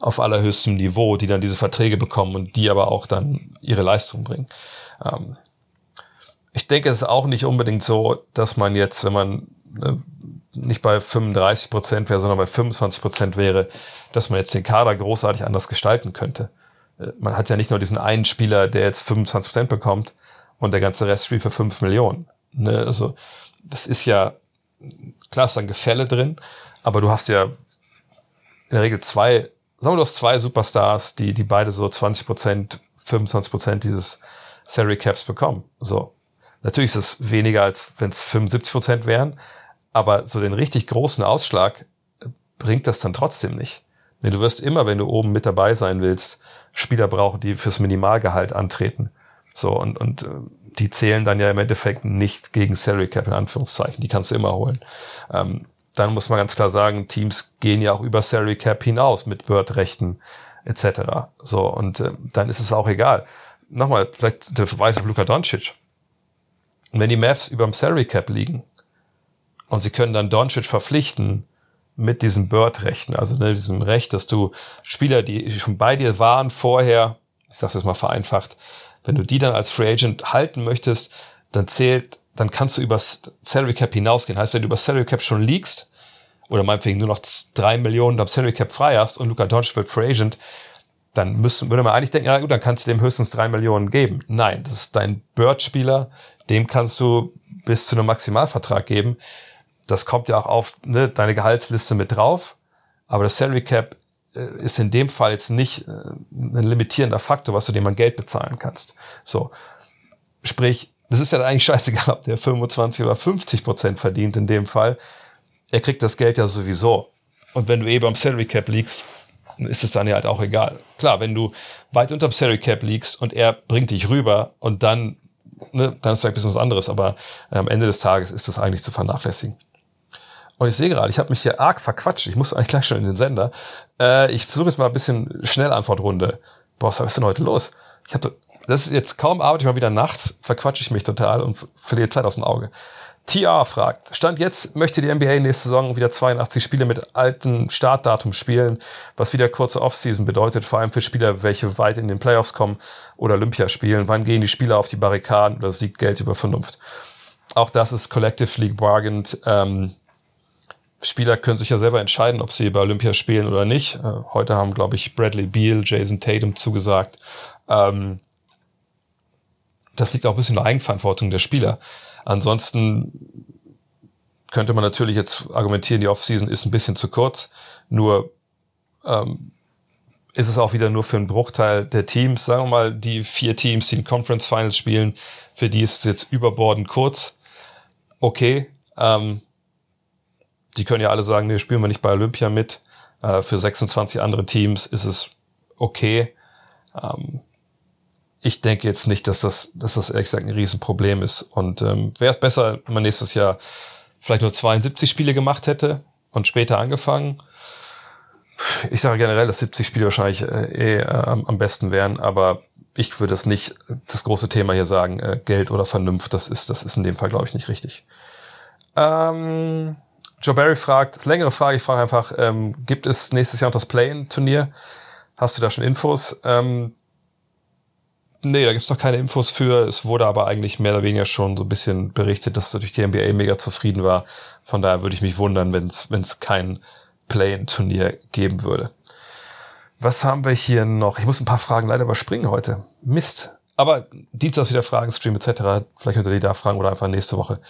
auf allerhöchstem Niveau, die dann diese Verträge bekommen und die aber auch dann ihre Leistung bringen. Ähm, ich denke, es ist auch nicht unbedingt so, dass man jetzt, wenn man ne, nicht bei 35 Prozent wäre, sondern bei 25 Prozent wäre, dass man jetzt den Kader großartig anders gestalten könnte. Äh, man hat ja nicht nur diesen einen Spieler, der jetzt 25 Prozent bekommt und der ganze Rest spielt für 5 Millionen. Ne? Also das ist ja, klar ist ein Gefälle drin, aber du hast ja in der Regel zwei, sagen wir, du hast zwei Superstars, die, die beide so 20 Prozent, 25 Prozent dieses Salary Caps bekommen. So. Natürlich ist es weniger, als wenn es 75 Prozent wären, aber so den richtig großen Ausschlag äh, bringt das dann trotzdem nicht. Du wirst immer, wenn du oben mit dabei sein willst, Spieler brauchen, die fürs Minimalgehalt antreten. So, und, und äh, die zählen dann ja im Endeffekt nicht gegen Salary Cap in Anführungszeichen. Die kannst du immer holen. Ähm, dann muss man ganz klar sagen, Teams gehen ja auch über Salary Cap hinaus mit Bird-Rechten etc. So, und äh, dann ist es auch egal. Nochmal, vielleicht der Verweis auf Luka Doncic. Wenn die Mavs über dem Salary Cap liegen, und sie können dann Doncic verpflichten mit diesem Bird-Rechten, also ne, diesem Recht, dass du Spieler, die schon bei dir waren vorher, ich sag's jetzt mal vereinfacht, wenn du die dann als Free Agent halten möchtest, dann zählt, dann kannst du übers Salary Cap hinausgehen. Heißt, wenn du über Salary Cap schon liegst, oder meinetwegen nur noch drei Millionen am Salary Cap frei hast und Luca Doncic wird Free Agent, dann müssen, würde man eigentlich denken, ja gut, dann kannst du dem höchstens drei Millionen geben. Nein, das ist dein Bird-Spieler, dem kannst du bis zu einem Maximalvertrag geben das kommt ja auch auf ne, deine Gehaltsliste mit drauf. Aber das Salary Cap äh, ist in dem Fall jetzt nicht äh, ein limitierender Faktor, was du dem an Geld bezahlen kannst. So. Sprich, das ist ja eigentlich scheißegal, ob der 25 oder 50 Prozent verdient in dem Fall. Er kriegt das Geld ja sowieso. Und wenn du eben am Salary Cap liegst, ist es dann ja halt auch egal. Klar, wenn du weit unter dem Salary Cap liegst und er bringt dich rüber und dann, ne, dann ist vielleicht was anderes, aber äh, am Ende des Tages ist das eigentlich zu vernachlässigen. Und ich sehe gerade, ich habe mich hier arg verquatscht. Ich muss eigentlich gleich schon in den Sender. Äh, ich versuche jetzt mal ein bisschen Schnellantwortrunde. Boah, was ist denn heute los? Ich habe das ist jetzt kaum arbeite ich mal wieder nachts, verquatsche ich mich total und verliere Zeit aus dem Auge. TR fragt, Stand jetzt möchte die NBA nächste Saison wieder 82 Spiele mit altem Startdatum spielen, was wieder kurze Offseason bedeutet, vor allem für Spieler, welche weit in den Playoffs kommen oder Olympia spielen. Wann gehen die Spieler auf die Barrikaden oder siegt Geld über Vernunft? Auch das ist collectively bargained. Ähm, Spieler können sich ja selber entscheiden, ob sie bei Olympia spielen oder nicht. Äh, heute haben, glaube ich, Bradley Beal, Jason Tatum zugesagt. Ähm, das liegt auch ein bisschen in der Eigenverantwortung der Spieler. Ansonsten könnte man natürlich jetzt argumentieren, die Offseason ist ein bisschen zu kurz. Nur ähm, ist es auch wieder nur für einen Bruchteil der Teams. Sagen wir mal, die vier Teams, die in Conference Finals spielen, für die ist es jetzt überbordend kurz. Okay, ähm, die können ja alle sagen, nee, spielen wir nicht bei Olympia mit. Äh, für 26 andere Teams ist es okay. Ähm, ich denke jetzt nicht, dass das, dass das ehrlich gesagt ein Riesenproblem ist. Und ähm, wäre es besser, wenn man nächstes Jahr vielleicht nur 72 Spiele gemacht hätte und später angefangen. Ich sage generell, dass 70 Spiele wahrscheinlich äh, eh äh, am besten wären, aber ich würde es nicht das große Thema hier sagen, äh, Geld oder Vernunft, das ist, das ist in dem Fall, glaube ich, nicht richtig. Ähm, Joe Barry fragt, das längere Frage, ich frage einfach, ähm, gibt es nächstes Jahr noch das Play-In-Turnier? Hast du da schon Infos? Ähm, nee, da gibt's noch keine Infos für. Es wurde aber eigentlich mehr oder weniger schon so ein bisschen berichtet, dass natürlich die NBA mega zufrieden war. Von daher würde ich mich wundern, wenn es kein Play-In-Turnier geben würde. Was haben wir hier noch? Ich muss ein paar Fragen leider überspringen heute. Mist. Aber Dienstag wieder Fragen, Stream etc. Vielleicht könnt ihr die da fragen oder einfach nächste Woche.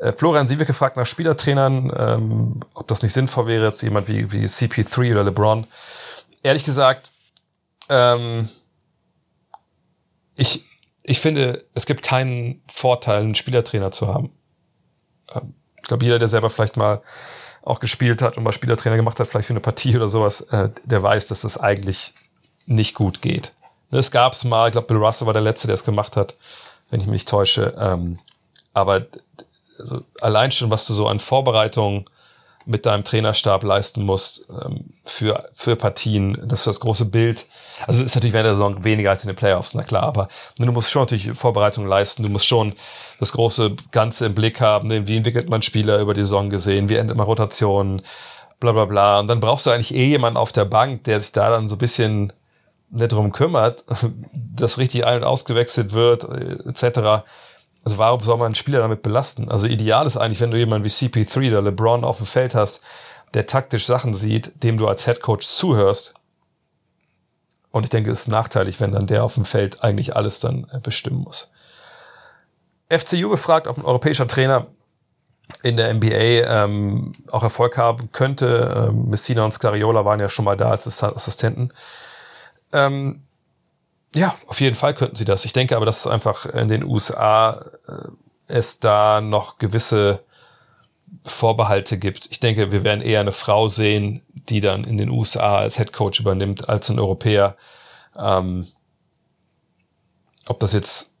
Äh, Florian Sie wird gefragt nach Spielertrainern, ähm, ob das nicht sinnvoll wäre, jetzt jemand wie, wie CP3 oder LeBron. Ehrlich gesagt, ähm, ich, ich finde, es gibt keinen Vorteil, einen Spielertrainer zu haben. Ähm, ich glaube, jeder, der selber vielleicht mal auch gespielt hat und mal Spielertrainer gemacht hat, vielleicht für eine Partie oder sowas, äh, der weiß, dass das eigentlich nicht gut geht. Es gab's mal, ich glaube, Bill Russell war der Letzte, der es gemacht hat, wenn ich mich täusche. Ähm, aber also allein schon, was du so an Vorbereitungen mit deinem Trainerstab leisten musst ähm, für, für Partien, das ist das große Bild. Also ist natürlich während der Saison weniger als in den Playoffs, na klar, aber du musst schon natürlich Vorbereitungen leisten, du musst schon das große Ganze im Blick haben, ne? wie entwickelt man Spieler über die Saison gesehen, wie endet man Rotationen, bla bla bla. Und dann brauchst du eigentlich eh jemanden auf der Bank, der sich da dann so ein bisschen nicht drum kümmert, dass richtig ein- und ausgewechselt wird, äh, etc also warum soll man einen Spieler damit belasten? Also ideal ist eigentlich, wenn du jemanden wie CP3 oder LeBron auf dem Feld hast, der taktisch Sachen sieht, dem du als Head Coach zuhörst. Und ich denke, es ist nachteilig, wenn dann der auf dem Feld eigentlich alles dann äh, bestimmen muss. FCU gefragt, ob ein europäischer Trainer in der NBA ähm, auch Erfolg haben könnte. Ähm, Messina und Scariola waren ja schon mal da als Assistenten. Ähm, ja, auf jeden Fall könnten sie das. Ich denke aber, dass es einfach in den USA äh, es da noch gewisse Vorbehalte gibt. Ich denke, wir werden eher eine Frau sehen, die dann in den USA als Head Coach übernimmt, als ein Europäer. Ähm, ob das jetzt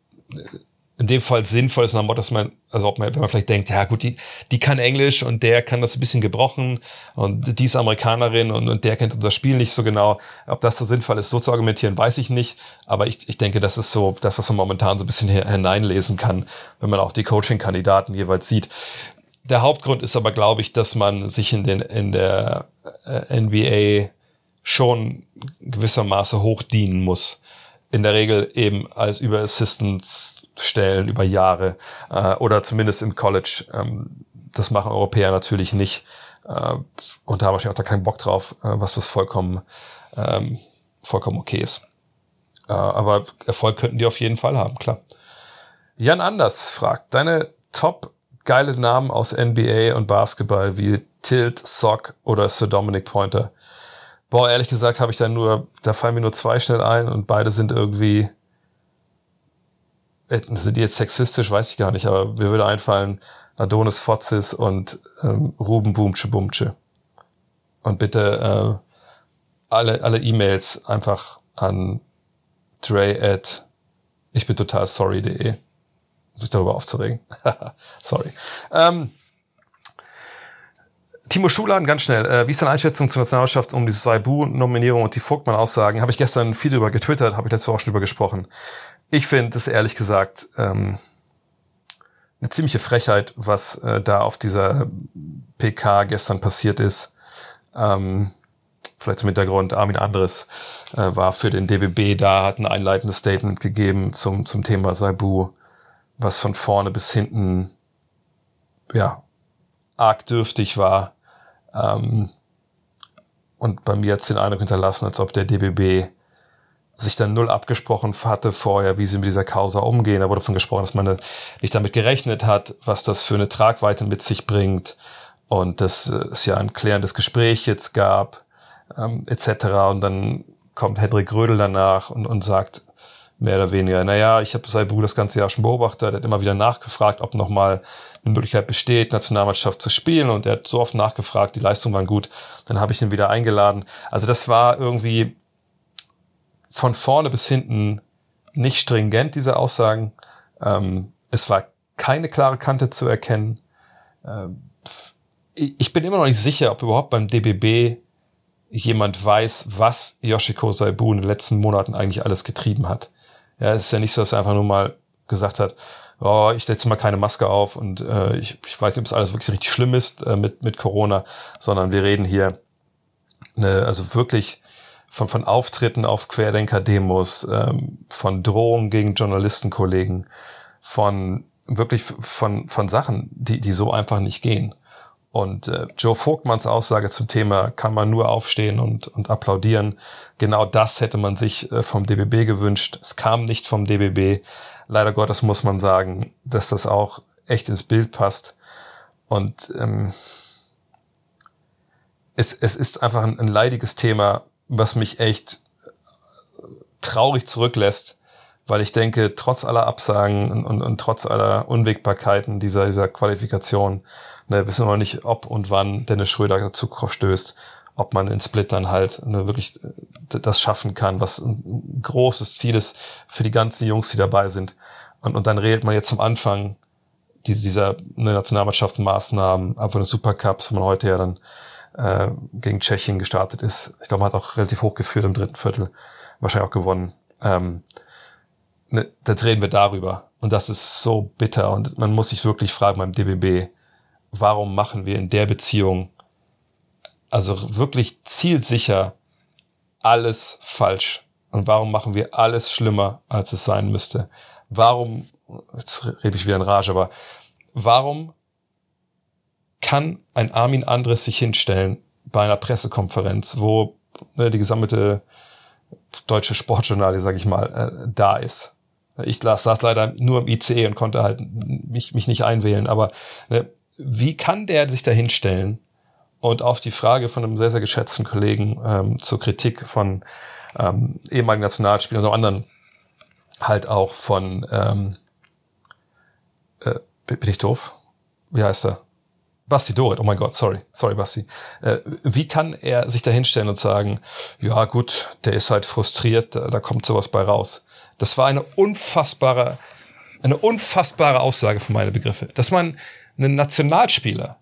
in dem Fall sinnvoll ist, dass man, also ob man, wenn man vielleicht denkt, ja gut, die, die kann Englisch und der kann das ein bisschen gebrochen und die ist Amerikanerin und, und der kennt unser Spiel nicht so genau. Ob das so sinnvoll ist, so zu argumentieren, weiß ich nicht. Aber ich, ich denke, das ist so, das, was man momentan so ein bisschen hineinlesen kann, wenn man auch die Coaching-Kandidaten jeweils sieht. Der Hauptgrund ist aber, glaube ich, dass man sich in den, in der äh, NBA schon gewissermaßen hochdienen muss. In der Regel eben als Überassistants stellen über Jahre äh, oder zumindest im College. Ähm, das machen Europäer natürlich nicht äh, und da habe ich auch da keinen Bock drauf, äh, was was vollkommen ähm, vollkommen okay ist. Äh, aber Erfolg könnten die auf jeden Fall haben, klar. Jan Anders fragt, deine top geile Namen aus NBA und Basketball wie Tilt, Sock oder Sir Dominic Pointer. Boah, ehrlich gesagt habe ich da nur, da fallen mir nur zwei schnell ein und beide sind irgendwie sind die jetzt sexistisch, weiß ich gar nicht, aber mir würde einfallen Adonis Fotzis und ähm, Ruben Boomche Boomche. Und bitte äh, alle alle E-Mails einfach an Dre at ich bin total sorry.de, um sich darüber aufzuregen. sorry. Ähm, Timo Schulan, ganz schnell. Äh, wie ist deine Einschätzung zur Nationalmannschaft um die Saibu-Nominierung und die Vogtmann-Aussagen? Habe ich gestern viel darüber getwittert, habe ich letzte Woche auch schon drüber gesprochen. Ich finde es ehrlich gesagt ähm, eine ziemliche Frechheit, was äh, da auf dieser PK gestern passiert ist. Ähm, vielleicht zum Hintergrund, Armin Andres äh, war für den DBB da, hat ein einleitendes Statement gegeben zum, zum Thema Saibu, was von vorne bis hinten ja arg dürftig war. Ähm, und bei mir hat es den Eindruck hinterlassen, als ob der DBB sich dann null abgesprochen hatte vorher, wie sie mit dieser Causa umgehen. Da wurde davon gesprochen, dass man nicht damit gerechnet hat, was das für eine Tragweite mit sich bringt und dass es ja ein klärendes Gespräch jetzt gab ähm, etc. Und dann kommt Hendrik Rödel danach und, und sagt mehr oder weniger, naja, ich habe Saibu das ganze Jahr schon beobachtet, er hat immer wieder nachgefragt, ob nochmal eine Möglichkeit besteht, Nationalmannschaft zu spielen und er hat so oft nachgefragt, die Leistungen waren gut, dann habe ich ihn wieder eingeladen. Also das war irgendwie von vorne bis hinten nicht stringent, diese Aussagen. Ähm, es war keine klare Kante zu erkennen. Ähm, ich bin immer noch nicht sicher, ob überhaupt beim DBB jemand weiß, was Yoshiko Saibu in den letzten Monaten eigentlich alles getrieben hat. Ja, es ist ja nicht so, dass er einfach nur mal gesagt hat, oh, ich setze mal keine Maske auf und äh, ich, ich weiß nicht, ob es alles wirklich richtig schlimm ist äh, mit, mit Corona, sondern wir reden hier ne, also wirklich von, von Auftritten auf Querdenker-Demos, ähm, von Drohungen gegen Journalistenkollegen, von wirklich von, von Sachen, die, die so einfach nicht gehen. Und äh, Joe Vogtmanns Aussage zum Thema kann man nur aufstehen und, und applaudieren. Genau das hätte man sich äh, vom DBB gewünscht. Es kam nicht vom DBB. Leider Gottes muss man sagen, dass das auch echt ins Bild passt. Und ähm, es, es ist einfach ein, ein leidiges Thema, was mich echt äh, traurig zurücklässt, weil ich denke, trotz aller Absagen und, und, und trotz aller Unwägbarkeiten dieser, dieser Qualifikation, ne, wissen wir noch nicht, ob und wann Dennis Schröder dazu stößt, ob man in Split dann halt ne, wirklich äh, das schaffen kann, was ein großes Ziel ist für die ganzen Jungs, die dabei sind. Und, und dann redet man jetzt zum Anfang dieser ne, Nationalmannschaftsmaßnahmen, einfach des Supercups, wo man heute ja dann äh, gegen Tschechien gestartet ist. Ich glaube, man hat auch relativ hoch geführt im dritten Viertel, wahrscheinlich auch gewonnen. Ähm, ne, da reden wir darüber. Und das ist so bitter. Und man muss sich wirklich fragen beim DBB, warum machen wir in der Beziehung also wirklich zielsicher alles falsch? Und warum machen wir alles schlimmer, als es sein müsste? Warum, jetzt rede ich wieder in Rage, aber warum kann ein Armin Andres sich hinstellen bei einer Pressekonferenz, wo ne, die gesammelte deutsche Sportjournale, sag ich mal, äh, da ist. Ich las, saß leider nur im ICE und konnte halt mich, mich nicht einwählen, aber ne, wie kann der sich da hinstellen und auf die Frage von einem sehr, sehr geschätzten Kollegen ähm, zur Kritik von ähm, ehemaligen Nationalspielern und anderen halt auch von ähm, äh, bin ich doof? Wie heißt er? Basti Dorit, oh mein Gott, sorry, sorry Basti. Äh, wie kann er sich da hinstellen und sagen, ja gut, der ist halt frustriert, da, da kommt sowas bei raus. Das war eine unfassbare, eine unfassbare Aussage für meine Begriffe. Dass man einen Nationalspieler,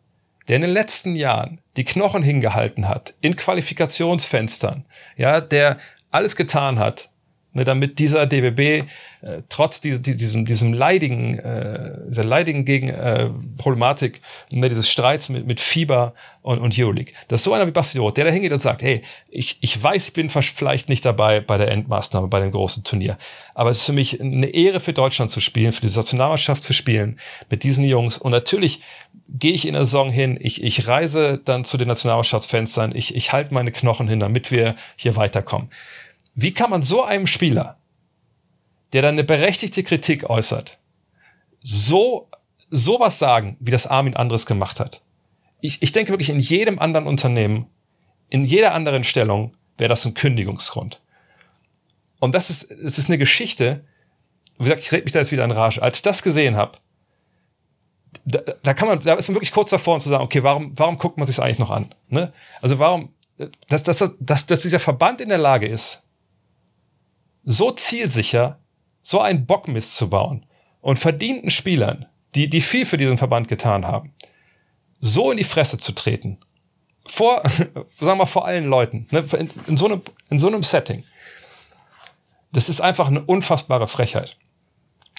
der in den letzten Jahren die Knochen hingehalten hat, in Qualifikationsfenstern, ja, der alles getan hat, ne, damit dieser DBB äh, trotz die, die, diesem, diesem leidigen, äh, dieser leidigen gegen äh, Problematik, ne, dieses Streits mit, mit Fieber und, und Euroleague, dass so einer wie Basti Roth, der da hingeht und sagt, hey, ich, ich weiß, ich bin vielleicht nicht dabei bei der Endmaßnahme, bei dem großen Turnier, aber es ist für mich eine Ehre für Deutschland zu spielen, für die Nationalmannschaft zu spielen, mit diesen Jungs. Und natürlich gehe ich in der Saison hin, ich, ich reise dann zu den Nationalmannschaftsfenstern, ich, ich halte meine Knochen hin, damit wir hier weiterkommen. Wie kann man so einem Spieler, der dann eine berechtigte Kritik äußert, so sowas sagen, wie das Armin Andres gemacht hat? Ich, ich denke wirklich, in jedem anderen Unternehmen, in jeder anderen Stellung wäre das ein Kündigungsgrund. Und das ist, es ist eine Geschichte, wie gesagt, ich rede mich da jetzt wieder in Rage. Als ich das gesehen habe, da, da kann man, da ist man wirklich kurz davor, um zu sagen, okay, warum, warum guckt man sich eigentlich noch an? Ne? Also warum, dass, dass, dass, dass dieser Verband in der Lage ist, so zielsicher so einen Bockmist zu bauen und verdienten Spielern, die, die viel für diesen Verband getan haben, so in die Fresse zu treten. Vor, sagen wir mal, vor allen Leuten, ne, in, in, so einem, in so einem Setting. Das ist einfach eine unfassbare Frechheit.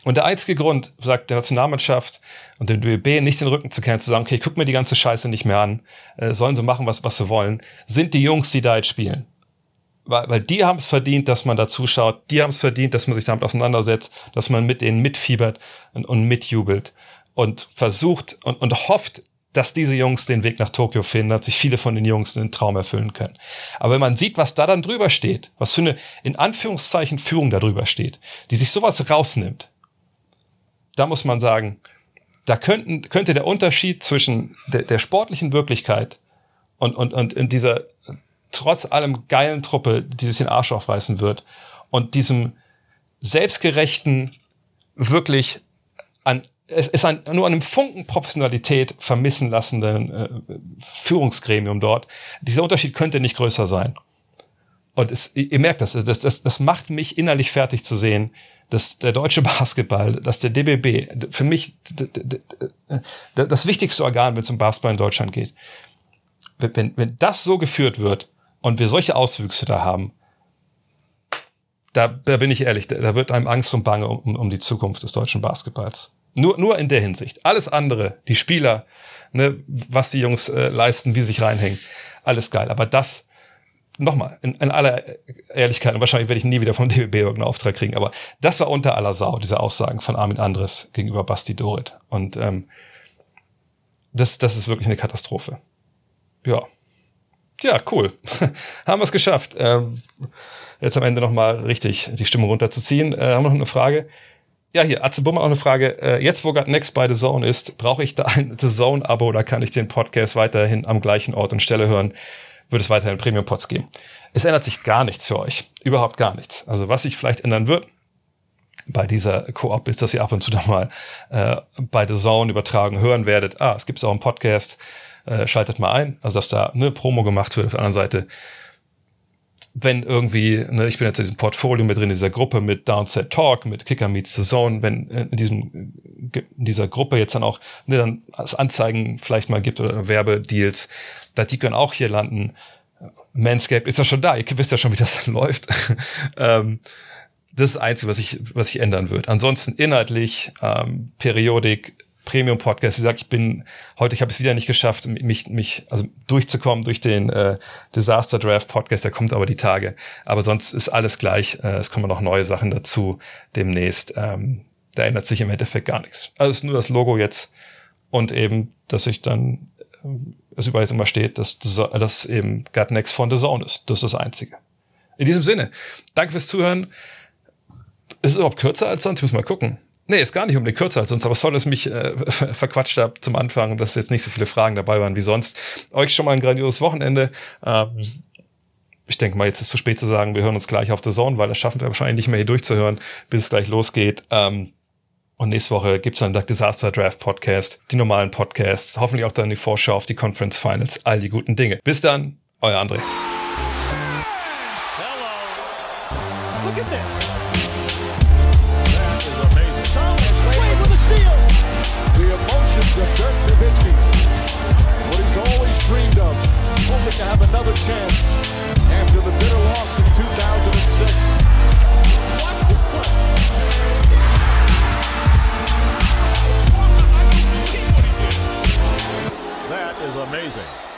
Und der einzige Grund, sagt der Nationalmannschaft und dem DBB, nicht den Rücken zu kehren, zu sagen, okay, ich guck mir die ganze Scheiße nicht mehr an, äh, sollen sie machen, was, was sie wollen, sind die Jungs, die da jetzt spielen weil, weil die haben es verdient, dass man da zuschaut, die haben es verdient, dass man sich damit auseinandersetzt, dass man mit denen mitfiebert und, und mitjubelt und versucht und, und hofft, dass diese Jungs den Weg nach Tokio finden, dass sich viele von den Jungs den Traum erfüllen können. Aber wenn man sieht, was da dann drüber steht, was für eine in Anführungszeichen Führung da drüber steht, die sich sowas rausnimmt, da muss man sagen, da könnten, könnte der Unterschied zwischen der, der sportlichen Wirklichkeit und, und, und in dieser trotz allem geilen Truppe, die sich den Arsch aufreißen wird und diesem selbstgerechten, wirklich an es ist ein, nur an einem Funken Professionalität vermissen lassenden äh, Führungsgremium dort. Dieser Unterschied könnte nicht größer sein. Und es, ihr merkt das, das, das, das macht mich innerlich fertig zu sehen, dass der deutsche Basketball, dass der DBB, für mich das wichtigste Organ, wenn es um Basketball in Deutschland geht, wenn, wenn das so geführt wird und wir solche Auswüchse da haben, da, da bin ich ehrlich, da wird einem Angst und Bange um, um die Zukunft des deutschen Basketballs. Nur, nur in der Hinsicht. Alles andere, die Spieler, ne, was die Jungs äh, leisten, wie sie sich reinhängen, alles geil. Aber das, nochmal, in, in aller Ehrlichkeit, und wahrscheinlich werde ich nie wieder vom DBB irgendeinen Auftrag kriegen, aber das war unter aller Sau, diese Aussagen von Armin Andres gegenüber Basti Dorit. Und ähm, das, das ist wirklich eine Katastrophe. Ja. Ja, cool. haben wir es geschafft. Ähm, jetzt am Ende nochmal richtig die Stimmung runterzuziehen. Äh, haben wir noch eine Frage? Ja, hier, Atze Bummer auch eine Frage. Äh, jetzt, wo gerade Next bei The Zone ist, brauche ich da ein The Zone-Abo oder kann ich den Podcast weiterhin am gleichen Ort und Stelle hören? Wird es weiterhin Premium-Pods geben? Es ändert sich gar nichts für euch. Überhaupt gar nichts. Also was sich vielleicht ändern wird, bei dieser Koop ist, dass ihr ab und zu da mal äh, bei The Zone übertragen hören werdet. Ah, es gibt auch einen Podcast, äh, schaltet mal ein. Also dass da eine Promo gemacht wird. Auf der anderen Seite wenn irgendwie, ne, ich bin jetzt in diesem Portfolio mit drin, in dieser Gruppe mit Downset Talk, mit Kicker Meets the Zone, wenn in diesem, in dieser Gruppe jetzt dann auch, ne, dann als Anzeigen vielleicht mal gibt oder Werbedeals, da die können auch hier landen. Manscape ist ja schon da, ihr wisst ja schon, wie das dann läuft. ähm, das ist das Einzige, was ich, was ich ändern würde. Ansonsten inhaltlich, ähm, Periodik, Premium-Podcast. Wie gesagt, ich bin heute, ich habe es wieder nicht geschafft, mich, mich also durchzukommen durch den äh, Disaster Draft Podcast. Der kommt aber die Tage. Aber sonst ist alles gleich. Äh, es kommen noch neue Sachen dazu demnächst. Ähm, da ändert sich im Endeffekt gar nichts. Also es ist nur das Logo jetzt und eben, dass ich dann, äh, es überall immer steht, dass das eben Gut Next von The Zone ist. Das ist das Einzige. In diesem Sinne, danke fürs Zuhören. Ist es überhaupt kürzer als sonst? Ich muss mal gucken. Nee, ist gar nicht um die Kürze als sonst, aber soll es mich äh, verquatscht habe zum Anfang, dass jetzt nicht so viele Fragen dabei waren wie sonst. Euch schon mal ein grandioses Wochenende. Ähm, ich denke mal, jetzt ist es zu spät zu sagen, wir hören uns gleich auf The Zone, weil das schaffen wir wahrscheinlich nicht mehr hier durchzuhören, bis es gleich losgeht. Ähm, und nächste Woche gibt's dann Dark Disaster Draft Podcast, die normalen Podcasts, hoffentlich auch dann die Vorschau auf die Conference Finals, all die guten Dinge. Bis dann, euer André. Hello. Look at this. Chance after the bitter loss in 2006. That is amazing.